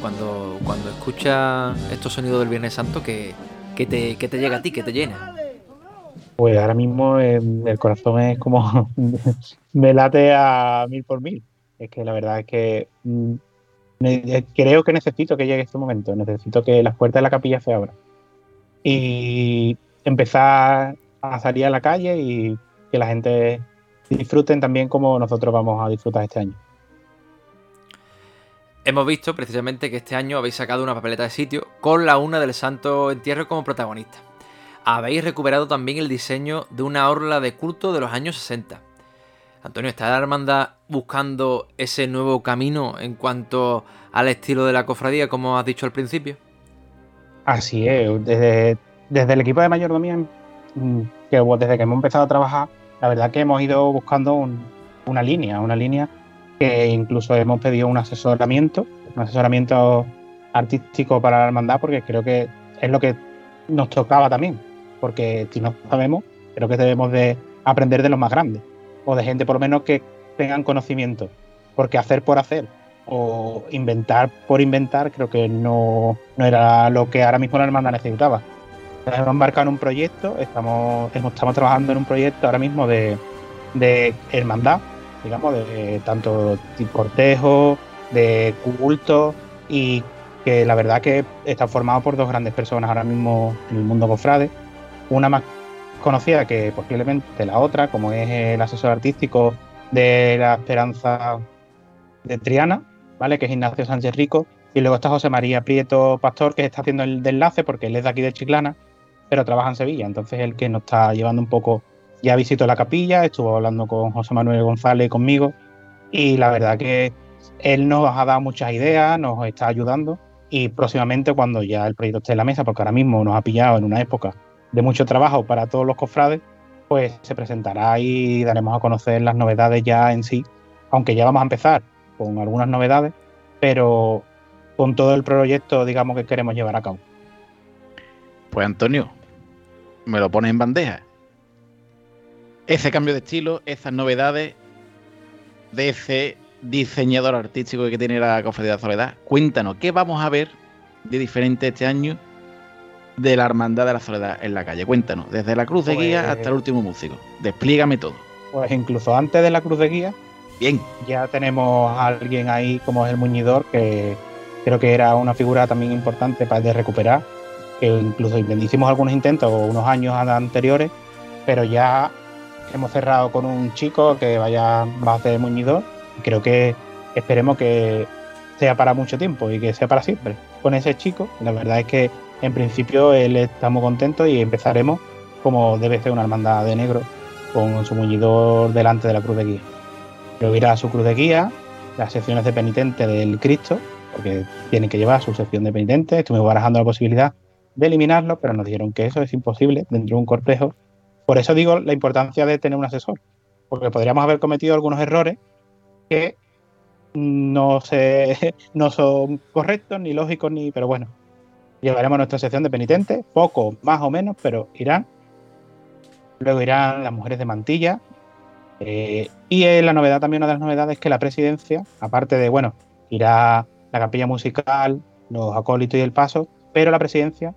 Cuando, cuando escuchas estos sonidos del Viernes Santo, ¿qué, qué te, qué te llega a ti? ¿Qué te llena? Pues ahora mismo eh, el corazón es como me late a mil por mil. Es que la verdad es que mm, me- creo que necesito que llegue este momento. Necesito que las puertas de la capilla se abran. Y empezar a salir a la calle y que la gente disfruten también como nosotros vamos a disfrutar este año. Hemos visto precisamente que este año habéis sacado una papeleta de sitio con la una del Santo Entierro como protagonista. Habéis recuperado también el diseño de una orla de culto de los años 60. Antonio, ¿está la hermandad buscando ese nuevo camino en cuanto al estilo de la cofradía, como has dicho al principio? Así es, desde, el equipo de mayordomía, mm, que desde que hemos empezado a trabajar, la verdad que hemos ido buscando un- una línea, una línea que incluso hemos pedido un asesoramiento, un asesoramiento artístico para la hermandad, porque creo que es lo que nos tocaba también, porque si no sabemos, creo que debemos de aprender de los más grandes, o de gente por lo menos que tengan conocimiento, porque hacer por hacer o inventar por inventar creo que no, no era lo que ahora mismo la hermandad necesitaba. Hemos embarcado en un proyecto, estamos, estamos trabajando en un proyecto ahora mismo de, de hermandad, digamos, de tanto de cortejo, de culto, y que la verdad que está formado por dos grandes personas ahora mismo en el mundo cofrade. Una más conocida que posiblemente la otra, como es el asesor artístico de la Esperanza de Triana, ¿vale? Que es Ignacio Sánchez Rico. Y luego está José María Prieto Pastor, que está haciendo el enlace porque él es de aquí de Chiclana, pero trabaja en Sevilla. Entonces el que nos está llevando un poco, ya visitó la capilla, estuvo hablando con José Manuel González conmigo. Y la verdad que él nos ha dado muchas ideas, nos está ayudando. Y próximamente, cuando ya el proyecto esté en la mesa, porque ahora mismo nos ha pillado en una época de mucho trabajo para todos los cofrades, pues se presentará y daremos a conocer las novedades ya en sí. Aunque ya vamos a empezar con algunas novedades, pero con todo el proyecto, digamos, que queremos llevar a cabo. Pues Antonio, me lo pones en bandeja. Ese cambio de estilo, esas novedades de ese diseñador artístico que tiene la Cofradía de Soledad. Cuéntanos, ¿qué vamos a ver de diferente este año de la Hermandad de la Soledad en la calle? Cuéntanos, desde la cruz de Pues- guía hasta el último músico. Desplígame todo. Pues incluso antes de la cruz de guía, Bien. ya tenemos a alguien ahí como es el muñidor, que creo que era una figura también importante para de recuperar, que incluso hicimos algunos intentos unos años anteriores, pero ya hemos cerrado con un chico que vaya va a ser muñidor y creo que esperemos que sea para mucho tiempo y que sea para siempre con ese chico. La verdad es que en principio él estamos contentos y empezaremos como debe ser una hermandad de negro con su muñidor delante de la cruz de guía. Luego irá su cruz de guía, las secciones de penitente del Cristo, porque tienen que llevar su sección de penitente. Estuvimos barajando la posibilidad de eliminarlo, pero nos dijeron que eso es imposible dentro de un cortejo. Por eso digo la importancia de tener un asesor, porque podríamos haber cometido algunos errores que no, se, no son correctos, ni lógicos, ni. Pero bueno, llevaremos nuestra sección de penitentes, poco más o menos, pero irán. Luego irán las mujeres de mantilla, eh, y eh, la novedad también, una de las novedades es que la presidencia, aparte de, bueno, irá la capilla musical, los acólitos y el paso, pero la presidencia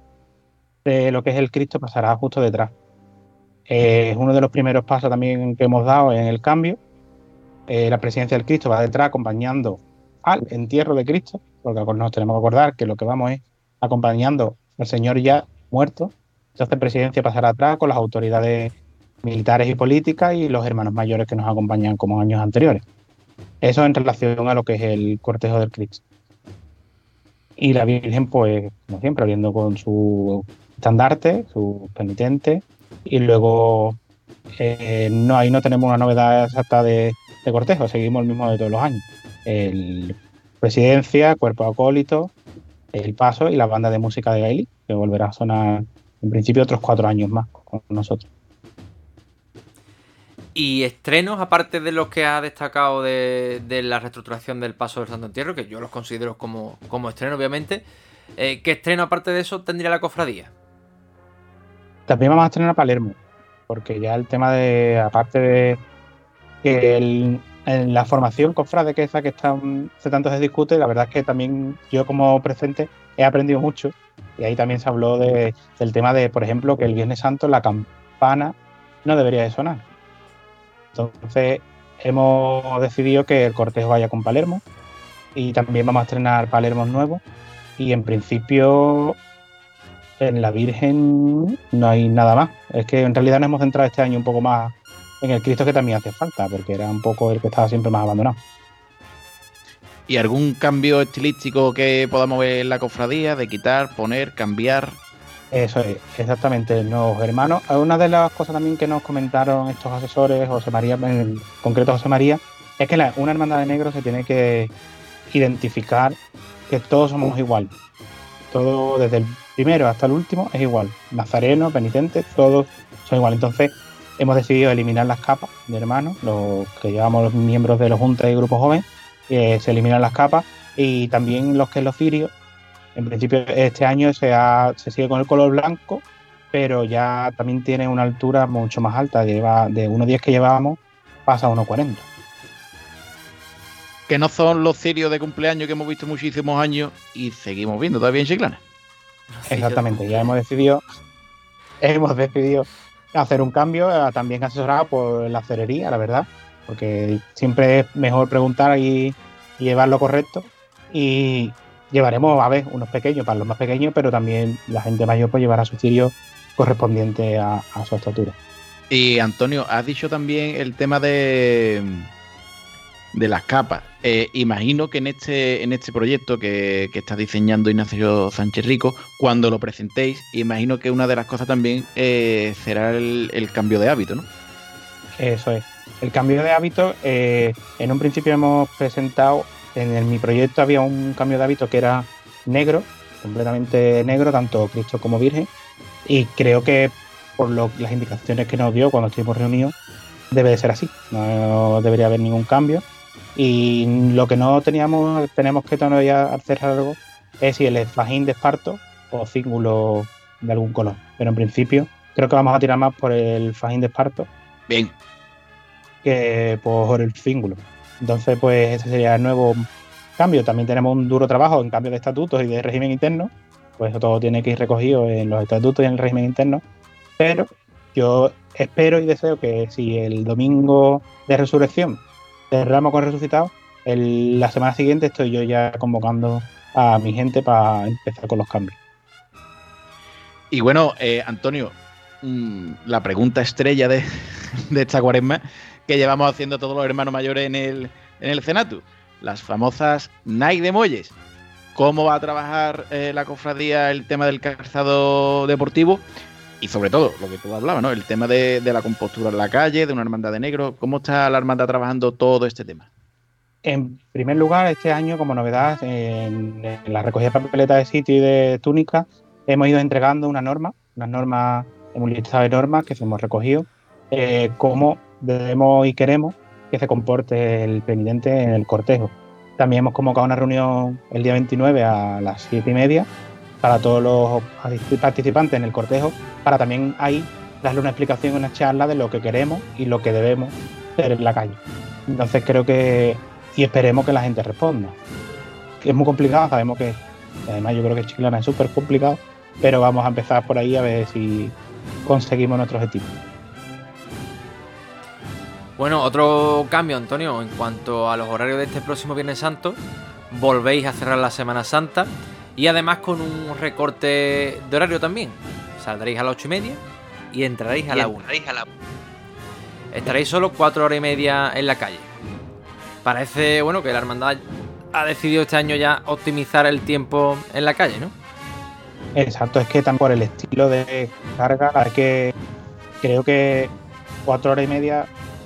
de lo que es el Cristo pasará justo detrás. Eh, es uno de los primeros pasos también que hemos dado en el cambio. Eh, la presidencia del Cristo va detrás acompañando al entierro de Cristo, porque nos tenemos que acordar que lo que vamos es acompañando al Señor ya muerto. Entonces, presidencia pasará atrás con las autoridades militares y políticas y los hermanos mayores que nos acompañan como años anteriores. Eso en relación a lo que es el cortejo del Cristo. Y la Virgen, pues, como siempre, abriendo con su estandarte, su penitente, y luego eh, no, ahí no tenemos una novedad exacta de, cortejo, seguimos el mismo de todos los años. El presidencia, cuerpo acólito, el paso y la banda de música de Gailey, que volverá a sonar en principio otros cuatro años más con nosotros. Y estrenos, aparte de los que ha destacado de, de la reestructuración del paso del Santo Entierro, que yo los considero como, como estreno, obviamente. Eh, ¿Qué estreno, aparte de eso, tendría la cofradía? También vamos a estrenar a Palermo, porque ya el tema de, aparte de que en la formación cofrade que esa que está, hace tanto se discute, la verdad es que también yo como presente he aprendido mucho y ahí también se habló de- del tema de, por ejemplo, que el Viernes Santo la campana no debería de sonar. Entonces hemos decidido que el cortejo vaya con Palermo y también vamos a estrenar Palermo nuevo y en principio en la Virgen no hay nada más. Es que en realidad nos hemos centrado este año un poco más en el Cristo que también hace falta, porque era un poco el que estaba siempre más abandonado. ¿Y algún cambio estilístico que podamos ver en la cofradía? De quitar, poner, cambiar. Eso es, exactamente. Los hermanos, una de las cosas también que nos comentaron estos asesores, José María, en concreto José María, es que la- una hermandad de negros se tiene que identificar que todos somos igual. Todo, desde el primero hasta el último, es igual. Nazarenos, penitentes, todos son igual. Entonces, hemos decidido eliminar las capas de hermanos, los que llevamos los miembros de los juntas y grupos jóvenes, eh, se eliminan las capas y también los que es los cirios. En principio, este año se, se sigue con el color blanco, pero ya también tiene una altura mucho más alta. Lleva de 1,10 que llevábamos, pasa a 1,40. Que no son los cirios de cumpleaños que hemos visto muchísimos años y seguimos viendo todavía en Chiclana. Exactamente, ya hemos decidido, hemos decidido hacer un cambio, también asesorado por la cerería, la verdad, porque siempre es mejor preguntar y, y llevar lo correcto. Y llevaremos, a ver, unos pequeños para los más pequeños, pero también la gente mayor pues llevará su cirio correspondiente a, a su estatura. Y Antonio, has dicho también el tema de, de las capas. Eh, imagino que en este, en este proyecto que, que está diseñando Ignacio Sánchez Rico, cuando lo presentéis, imagino que una de las cosas también eh, será el, el cambio de hábito, ¿no? Eso es. El cambio de hábito, eh, en un principio hemos presentado, en el- mi proyecto había un cambio de hábito que era negro, completamente negro, tanto Cristo como Virgen, y creo que por lo- las indicaciones que nos dio cuando estuvimos reunidos, debe de ser así, no debería haber ningún cambio. Y lo que no teníamos, tenemos que todavía hacer algo, es si el fajín de esparto o cíngulo de algún color. Pero en principio, creo que vamos a tirar más por el fajín de esparto Bien. que por el cíngulo. Entonces, pues ese sería el nuevo cambio. También tenemos un duro trabajo en cambio de estatutos y de régimen interno. Pues eso todo tiene que ir recogido en los estatutos y en el régimen interno. Pero yo espero y deseo que si el domingo de resurrección cerramos con resucitado, la semana siguiente estoy yo ya convocando a mi gente para empezar con los cambios. Y bueno, eh, Antonio, mm, la pregunta estrella de, de esta cuaresma que llevamos haciendo todos los hermanos mayores en el, en el Cenatu, las famosas Nike de Muelles. ¿Cómo va a trabajar eh, la cofradía el tema del calzado deportivo? Y sobre todo, lo que tú hablabas, ¿no? El tema de, la compostura en la calle, de una hermandad de negro. ¿Cómo está la hermandad trabajando todo este tema? En primer lugar, este año, como novedad, en, en la recogida de papeleta de sitio y de túnica, hemos ido entregando una norma, unas normas, un listado de normas que hemos recogido, eh, cómo debemos y queremos que se comporte el penitente en el cortejo. También hemos convocado una reunión el día 29 a las 7 y media para todos los participantes en el cortejo, para también ahí darle una explicación, una charla de lo que queremos y lo que debemos hacer en la calle. Entonces creo que, y esperemos que la gente responda. Es muy complicado, sabemos que, además yo creo que Chiclana es súper complicado, pero vamos a empezar por ahí a ver si conseguimos nuestro objetivo. Bueno, otro cambio, Antonio, en cuanto a los horarios de este próximo Viernes Santo, volvéis a cerrar la Semana Santa y además con un recorte de horario también. Saldréis a las ocho y media y entraréis a la una. Estaréis solo cuatro horas y media en la calle. Parece, bueno, que la hermandad ha decidido este año ya optimizar el tiempo en la calle, ¿no? Exacto, es que también por el estilo de carga, hay que creo que cuatro horas y media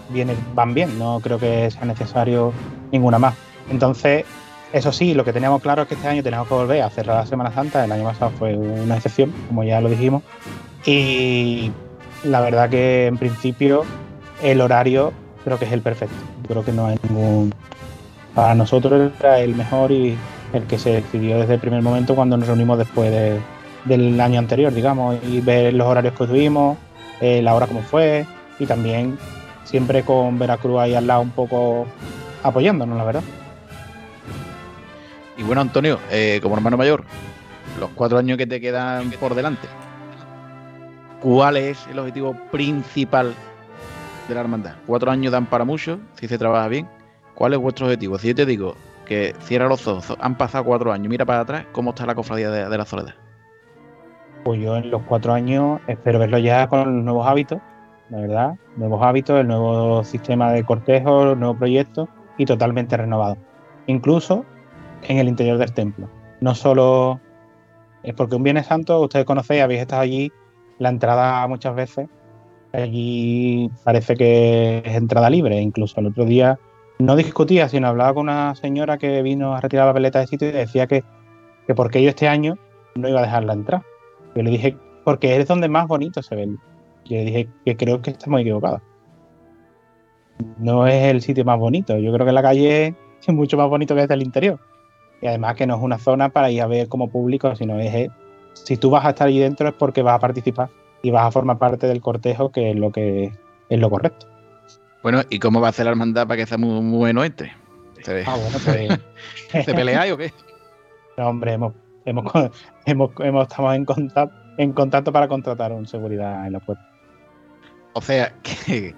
viene, van bien, no creo que sea necesario ninguna más. Entonces, eso sí, lo que teníamos claro es que este año tenemos que volver a cerrar la Semana Santa, el año pasado fue una excepción, como ya lo dijimos, y la verdad que en principio el horario creo que es el perfecto. Creo que no hay ningún. Para nosotros era el mejor y el que se decidió desde el primer momento cuando nos reunimos después de- del año anterior, digamos, y ver los horarios que tuvimos, eh, la hora como fue y también siempre con Veracruz ahí al lado un poco apoyándonos, la verdad. Y bueno, Antonio, eh, como hermano mayor, los cuatro años que te quedan por delante, ¿cuál es el objetivo principal de la hermandad? Cuatro años dan para mucho, si se trabaja bien. ¿Cuál es vuestro objetivo? Si yo te digo que cierra los ojos, han pasado cuatro años, mira para atrás, ¿cómo está la cofradía de, la soledad? Pues yo en los cuatro años espero verlo ya con los nuevos hábitos, la verdad, nuevos hábitos, el nuevo sistema de cortejo, el nuevo proyecto y totalmente renovado. Incluso en el interior del templo. No solo es porque un Viernes Santo, ustedes conocéis, habéis estado allí, la entrada muchas veces, allí parece que es entrada libre. Incluso el otro día no discutía, sino hablaba con una señora que vino a retirar la peleta de sitio y decía que, que porque yo este año no iba a dejarla entrar. Yo le dije, porque es donde más bonito se ve. Yo le dije que creo que estamos equivocados. No es el sitio más bonito. Yo creo que la calle es mucho más bonito que desde el interior. Y además que no es una zona para ir a ver como público, sino es, eh, si tú vas a estar allí dentro es porque vas a participar y vas a formar parte del cortejo, que es lo que es lo correcto. Bueno, ¿y cómo va a hacer la hermandad para que sea muy, muy bueno este? ¿Se, Ah, bueno, pues. ¿Se peleáis o qué? No, hombre, hemos, hemos, hemos, hemos- estamos en contacto, en contacto para contratar un seguridad en la puerta. O sea, que,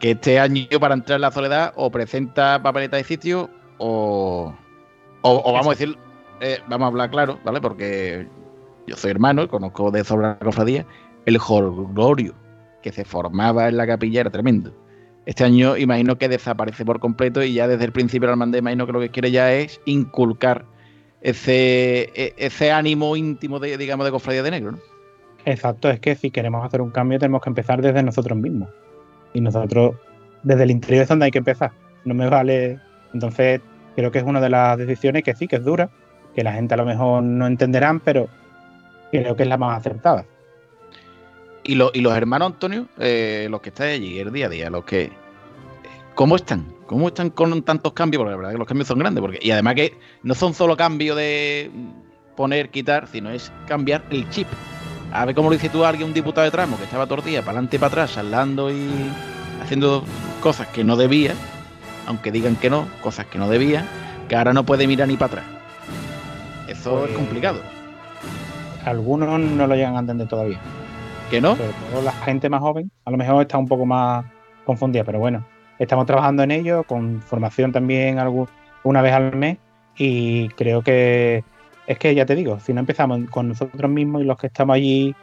que este año para entrar en la soledad o presenta papeleta de sitio o, o, o vamos a decir, eh, vamos a hablar claro, ¿vale? Porque yo soy hermano, conozco de sobra la cofradía, el jolgorio que se formaba en la capilla era tremendo. Este año imagino que desaparece por completo y ya desde el principio la hermandad imagino que lo que quiere ya es inculcar ese, e- ese ánimo íntimo de, digamos, de cofradía de negro, ¿no? Exacto, es que si queremos hacer un cambio tenemos que empezar desde nosotros mismos. Y nosotros, desde el interior es donde hay que empezar. No me vale. Entonces, creo que es una de las decisiones que sí, que es dura, que la gente a lo mejor no entenderán, pero creo que es la más acertada. Y, lo- y los hermanos Antonio, eh, los que están allí el día a día, los que. ¿Cómo están? ¿Cómo están con tantos cambios? Porque la verdad que los cambios son grandes. Porque, y además que no son solo cambios de poner, quitar, sino es cambiar el chip. A ver cómo lo dice tú a alguien, un diputado de tramo, que estaba día para adelante y para atrás, hablando y haciendo cosas que no debía, aunque digan que no, cosas que no debía, que ahora no puede mirar ni para atrás. Eso Pues- es complicado. Algunos no lo llegan a entender todavía. ¿Que no? Sobre todo la gente más joven, a lo mejor está un poco más confundida, pero bueno, estamos trabajando en ello, con formación también algún- una vez al mes, y creo que es que ya te digo, si no empezamos con nosotros mismos y los que estamos allí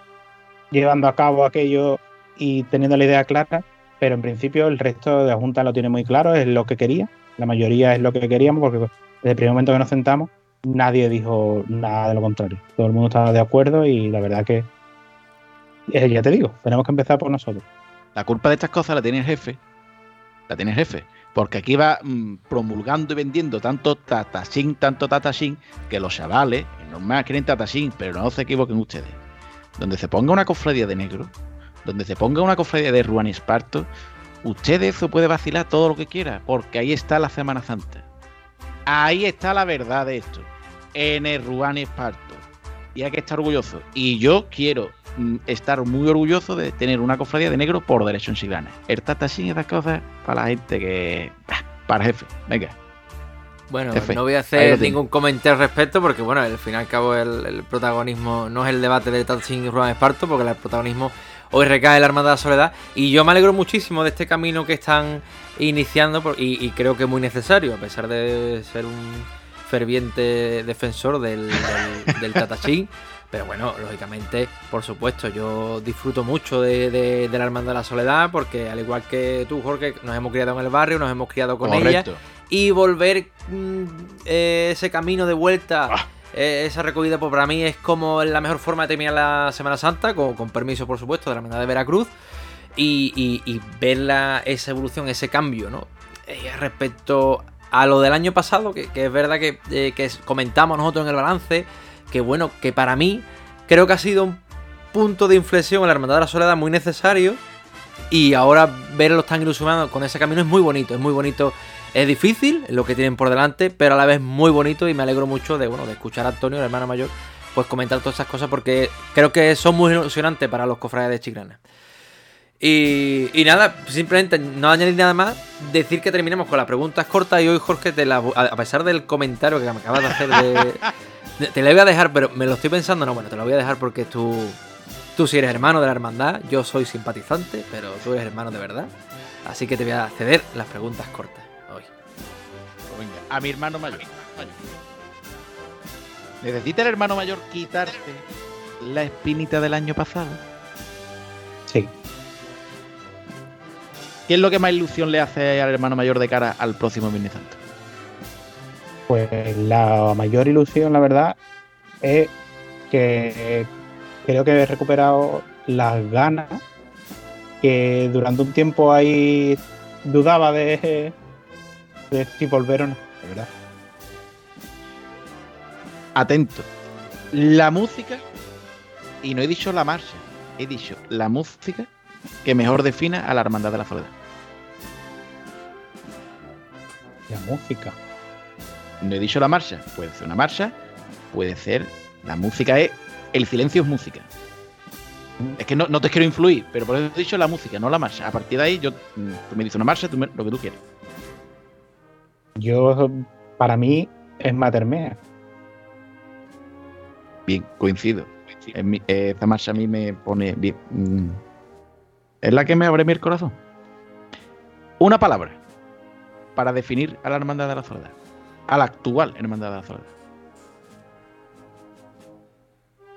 llevando a cabo aquello y teniendo la idea clara, pero en principio el resto de la Junta lo tiene muy claro, es lo que quería, la mayoría es lo que queríamos, porque desde el primer momento que nos sentamos, nadie dijo nada de lo contrario. Todo el mundo estaba de acuerdo y la verdad que, eh, ya te digo, tenemos que empezar por nosotros. La culpa de estas cosas la tiene el jefe. La tiene el jefe. Porque aquí va mm, promulgando y vendiendo tanto tatasín, tanto tatasín, que los chavales, es normal, quieren tatasín, pero no se equivoquen ustedes. Donde se ponga una cofradía de negro, donde se ponga una cofradía de Ruan y Esparto, usted de eso puede vacilar todo lo que quiera, porque ahí está la Semana Santa. Ahí está la verdad de esto. En el Ruan y Esparto. Y hay que estar orgulloso. Y yo quiero mm, estar muy orgulloso de tener una cofradía de negro por derecho en Siglana. El tatasín y esas cosas para la gente que. Para el jefe. Venga. Bueno, Jefe, no voy a hacer ningún comentario al respecto porque, bueno, al fin y al cabo el, el protagonismo no es el debate de Tatsin y Ruan Esparto porque el protagonismo hoy recae la Hermandad de la Soledad y yo me alegro muchísimo de este camino que están iniciando por- y, y creo que es muy necesario, a pesar de ser un ferviente defensor del, del, del Tatachín. Pero bueno, lógicamente, por supuesto, yo disfruto mucho de, de- de la Hermandad de la Soledad porque al igual que tú, Jorge, nos hemos criado en el barrio, nos hemos criado con ella Correcto. y volver mm, eh, ese camino de vuelta, Ah. Eh, esa recogida, pues para mí es como la mejor forma de terminar la Semana Santa, con, permiso, por supuesto, de la Hermandad de Veracruz, y, y- ver la- esa evolución, ese cambio, ¿no? Eh, respecto a lo del año pasado, que, es verdad que, eh, comentamos nosotros en el balance, que bueno, que para mí creo que ha sido un punto de inflexión en la Hermandad de la Soledad muy necesario, Y ahora verlos tan ilusionados con ese camino es muy bonito, es muy bonito. Es difícil lo que tienen por delante, pero a la vez muy bonito y me alegro mucho de, bueno, de escuchar a Antonio, el hermano mayor, pues comentar todas esas cosas porque creo que son muy ilusionantes para los cofrades de Chiclana. Y, nada, simplemente no añadir nada más, decir que terminemos con las preguntas cortas y hoy Jorge, te la, a pesar del comentario que me acabas de hacer te la voy a dejar, pero me lo estoy pensando, no, bueno, te lo voy a dejar porque tú, tú sí eres hermano de la hermandad, yo soy simpatizante, pero tú eres hermano de verdad, así que te voy a ceder las preguntas cortas a mi hermano mayor. ¿Necesita el hermano mayor quitarse la espinita del año pasado? Sí. ¿Qué es lo que más ilusión le hace al hermano mayor de cara al próximo Viernes Santo? Pues la mayor ilusión, la verdad, es que creo que he recuperado las ganas que durante un tiempo ahí dudaba de, de si volver o no, verdad. Atento. La música, y no he dicho la marcha, he dicho la música que mejor defina a la Hermandad de la Soledad. La música. No he dicho la marcha. Puede ser una marcha, puede ser. La música es. El silencio es música. Es que no, no te quiero influir, pero por eso he dicho la música, no la marcha. A partir de ahí, yo, tú me dices una marcha, tú me, lo que tú quieras. Yo, para mí, es Matermea. Bien, coincido. Mi, esta marcha a mí me pone bien. Mm, es la que me abre mi corazón. Una palabra para definir a la Hermandad de la Soledad. A la actual Hermandad de la Soledad.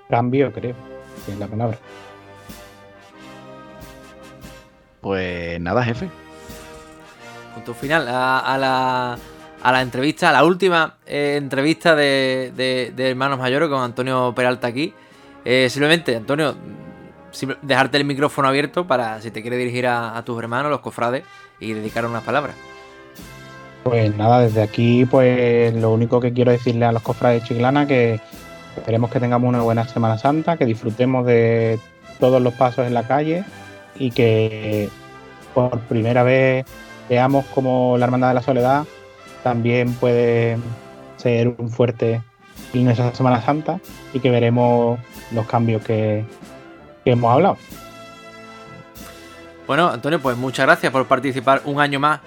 Cambio, creo, es la palabra. Pues nada, jefe. Punto final a, a, la, a la entrevista, a la última eh, entrevista de, Hermanos Mayores con Antonio Peralta aquí. Eh, simplemente, Antonio, dejarte el micrófono abierto para si te quiere dirigir a, a tus hermanos, los cofrades, y dedicar unas palabras. Pues nada, desde aquí, pues lo único que quiero decirle a los cofrades de Chiclana que esperemos que tengamos una buena Semana Santa, que disfrutemos de todos los pasos en la calle y que por primera vez veamos como la Hermandad de la Soledad también puede ser un fuerte en esa Semana Santa y que veremos los cambios que, que hemos hablado. Bueno, Antonio, pues muchas gracias por participar un año más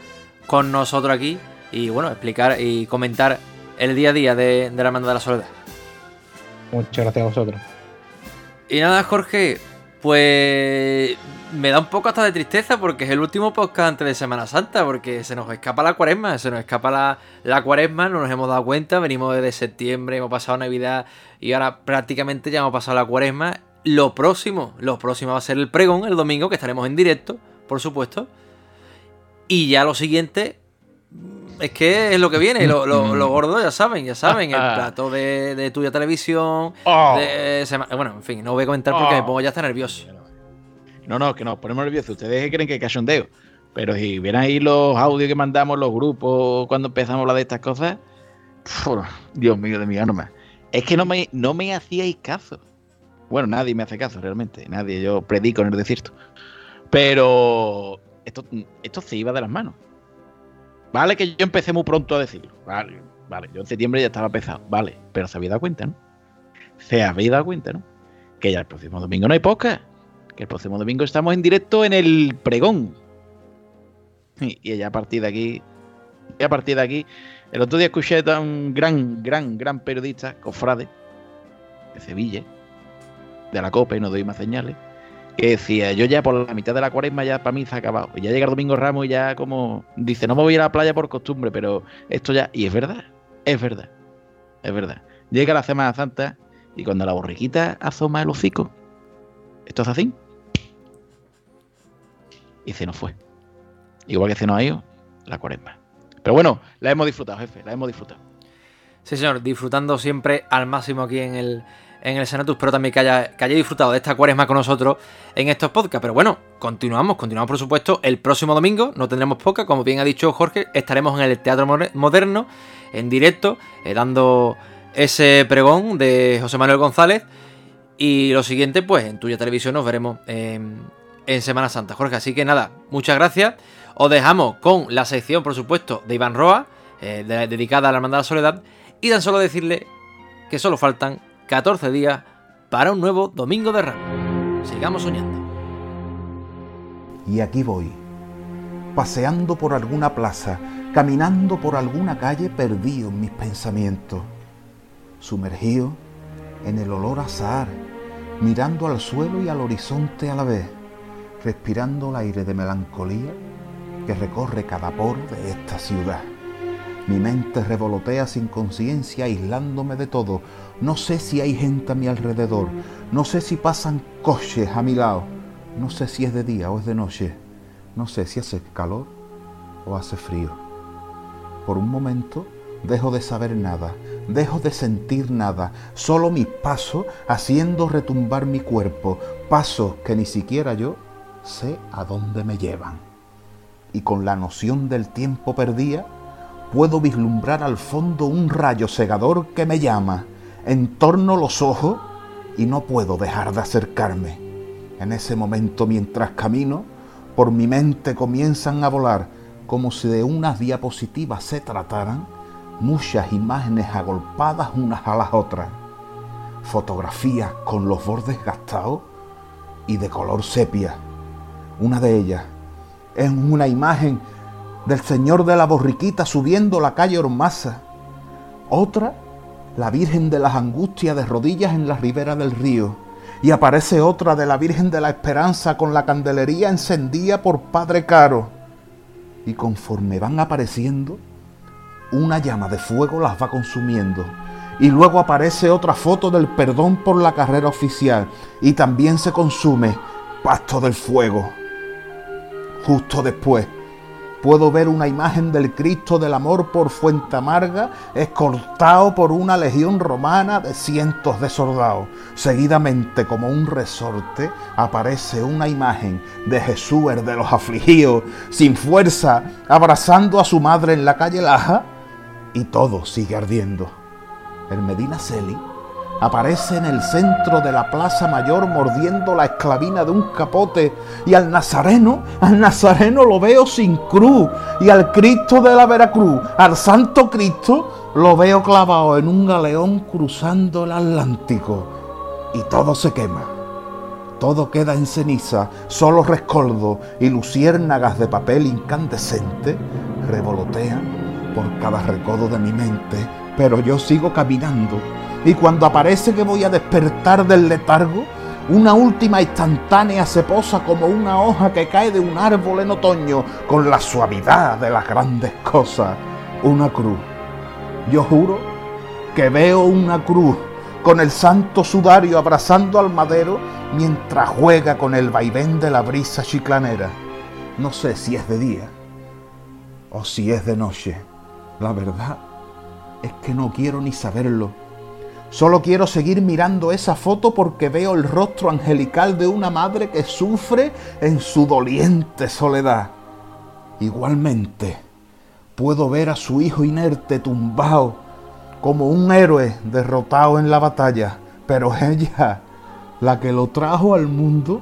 con nosotros aquí y bueno, explicar y comentar el día a día de, de la Hermandad de la Soledad. Muchas gracias a vosotros. Y nada, Jorge, pues me da un poco hasta de tristeza porque es el último podcast antes de Semana Santa, porque se nos escapa la cuaresma, se nos escapa la, la cuaresma, no nos hemos dado cuenta, venimos desde septiembre, hemos pasado Navidad y ahora prácticamente ya hemos pasado la cuaresma. Lo próximo, lo próximo va a ser el pregón, el domingo, que estaremos en directo, por supuesto. Y ya lo siguiente, es que es lo que viene, lo, lo, lo gordo ya saben, ya saben, el plato de, de tuya televisión. Oh. De, bueno, en fin, no voy a comentar porque Oh. me pongo ya hasta nervioso. No, no, que nos ponemos nerviosos. Ustedes creen que es cachondeo. Pero si vieran ahí los audios que mandamos los grupos cuando empezamos a hablar de estas cosas. Dios mío de mi alma. Es que no me, no me hacíais caso. Bueno, nadie me hace caso realmente. Nadie. Yo predico en el desierto. Pero esto, esto se iba de las manos. Vale que yo empecé muy pronto a decirlo. Vale, vale. Yo en septiembre ya estaba pesado. Vale. Pero se había dado cuenta, ¿no? Se había dado cuenta, ¿no? Que ya el próximo domingo no hay podcast. Que el próximo domingo estamos en directo en el pregón. Y, ya a partir de aquí. Y a partir de aquí. El otro día escuché a un gran, gran, gran periodista, Cofrade, de Sevilla, de la COPE, no doy más señales, que decía, yo ya por la mitad de la cuaresma ya para mí se ha acabado. Y ya llega el domingo Ramos y ya como dice, no me voy a la playa por costumbre, pero esto ya... Y es verdad, es verdad, es verdad. Llega la Semana Santa y cuando la borriquita asoma el hocico, esto es así. Y se nos fue. Igual que se nos ha ido la cuaresma. Pero bueno, la hemos disfrutado, jefe, la hemos disfrutado. Sí, señor, disfrutando siempre al máximo aquí en el, en el Senatus, pero también que haya, haya disfrutado de esta cuaresma con nosotros en estos podcasts. Pero bueno, continuamos, continuamos por supuesto. El próximo domingo no tendremos podcast, como bien ha dicho Jorge, estaremos en el Teatro Moderno, en directo, eh, dando ese pregón de José Manuel González. Y lo siguiente, pues en Tuya Televisión nos veremos en Semana Santa, Jorge. Así que nada, muchas gracias. Os dejamos con la sección, por supuesto, de Iván Roa, eh, dedicada a la Hermandad de la Soledad. Y tan solo decirle que solo faltan 14 días para un nuevo Domingo de Ramos. Sigamos soñando. Y aquí voy, paseando por alguna plaza, caminando por alguna calle perdido en mis pensamientos, sumergido en el olor a azahar, mirando al suelo y al horizonte a la vez, respirando el aire de melancolía que recorre cada poro de esta ciudad. Mi mente revolotea sin conciencia, aislándome de todo. No sé si hay gente a mi alrededor, no sé si pasan coches a mi lado, no sé si es de día o es de noche, no sé si hace calor o hace frío. Por un momento dejo de saber nada, dejo de sentir nada, solo mis pasos haciendo retumbar mi cuerpo, pasos que ni siquiera yo sé a dónde me llevan. Y con la noción del tiempo perdida, puedo vislumbrar al fondo un rayo cegador que me llama, en torno los ojos y no puedo dejar de acercarme. En ese momento mientras camino, por mi mente comienzan a volar, como si de unas diapositivas se trataran, muchas imágenes agolpadas unas a las otras. Fotografías con los bordes gastados y de color sepia. Una de ellas es una imagen del Señor de la Borriquita subiendo la calle Ormaza. Otra, la Virgen de las Angustias de rodillas en la ribera del río. Y aparece otra de la Virgen de la Esperanza con la candelería encendida por Padre Caro. Y conforme van apareciendo, una llama de fuego las va consumiendo. Y luego aparece otra foto del perdón por la carrera oficial. Y también se consume Pasto del Fuego. Justo después, puedo ver una imagen del Cristo del Amor por Fuente Amarga, escoltado por una legión romana de cientos de soldados. Seguidamente, como un resorte, aparece una imagen de Jesús el de los afligidos, sin fuerza, abrazando a su madre en la calle Laja, y todo sigue ardiendo. El Medina Celi aparece en el centro de la plaza mayor mordiendo la esclavina de un capote. Y al nazareno, al nazareno lo veo sin cruz. Y al Cristo de la Veracruz, al Santo Cristo, lo veo clavado en un galeón cruzando el Atlántico. Y todo se quema. Todo queda en ceniza, solo rescoldo y luciérnagas de papel incandescente revolotean por cada recodo de mi mente, pero yo sigo caminando y cuando aparece que voy a despertar del letargo, una última instantánea se posa como una hoja que cae de un árbol en otoño con la suavidad de las grandes cosas. Una cruz. Yo juro que veo una cruz con el santo sudario abrazando al madero mientras juega con el vaivén de la brisa chiclanera. No sé si es de día o si es de noche. La verdad es que no quiero ni saberlo Solo quiero seguir mirando esa foto porque veo el rostro angelical de una madre que sufre en su doliente soledad. Igualmente, puedo ver a su hijo inerte tumbado como un héroe derrotado en la batalla, pero ella, la que lo trajo al mundo,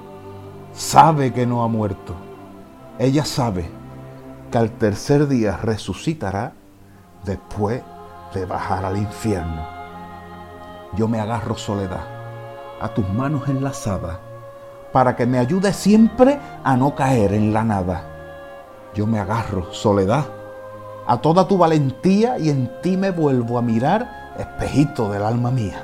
sabe que no ha muerto. Ella sabe que al tercer día resucitará después de bajar al infierno yo me agarro soledad a tus manos enlazadas para que me ayude siempre a no caer en la nada. Yo me agarro soledad a toda tu valentía y en ti me vuelvo a mirar, espejito del alma mía.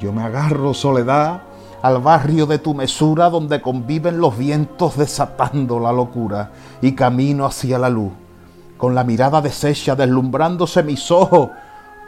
Yo me agarro soledad al barrio de tu mesura donde conviven los vientos desatando la locura y camino hacia la luz, con la mirada deshecha deslumbrándose mis ojos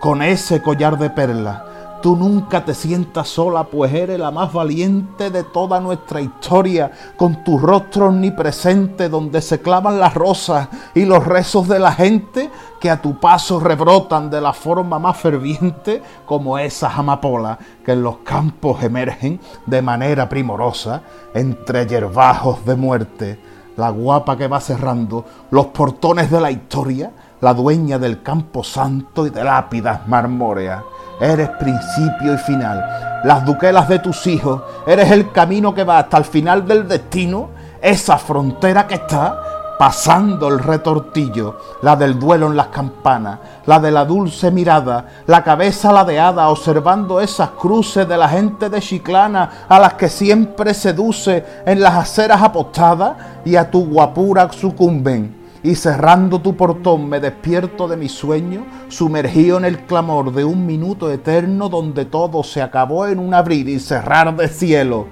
con ese collar de perlas Tú nunca te sientas sola, pues eres la más valiente de toda nuestra historia, con tu rostro omnipresente donde se clavan las rosas y los rezos de la gente que a tu paso rebrotan de la forma más ferviente como esas amapolas que en los campos emergen de manera primorosa entre yerbajos de muerte. La guapa que va cerrando los portones de la historia, la dueña del campo santo y de lápidas marmóreas eres principio y final. Las duquelas de tus hijos, eres el camino que va hasta el final del destino, esa frontera que está pasando el retortillo, la del duelo en las campanas, la de la dulce mirada, la cabeza ladeada, observando esas cruces de la gente de Chiclana a las que siempre seduce en las aceras apostadas y a tu guapura sucumben y cerrando tu portón me despierto de mi sueño, sumergido en el clamor de un minuto eterno donde todo se acabó en un abrir y cerrar de cielo.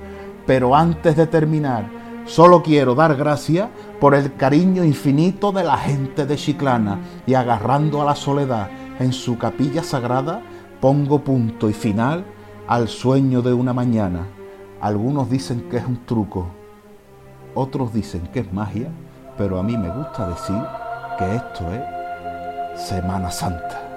Pero antes de terminar, solo quiero dar gracias por el cariño infinito de la gente de Chiclana y agarrando a la soledad en su capilla sagrada, pongo punto y final al sueño de una mañana. Algunos dicen que es un truco, otros dicen que es magia pero a mí me gusta decir que esto es Semana Santa.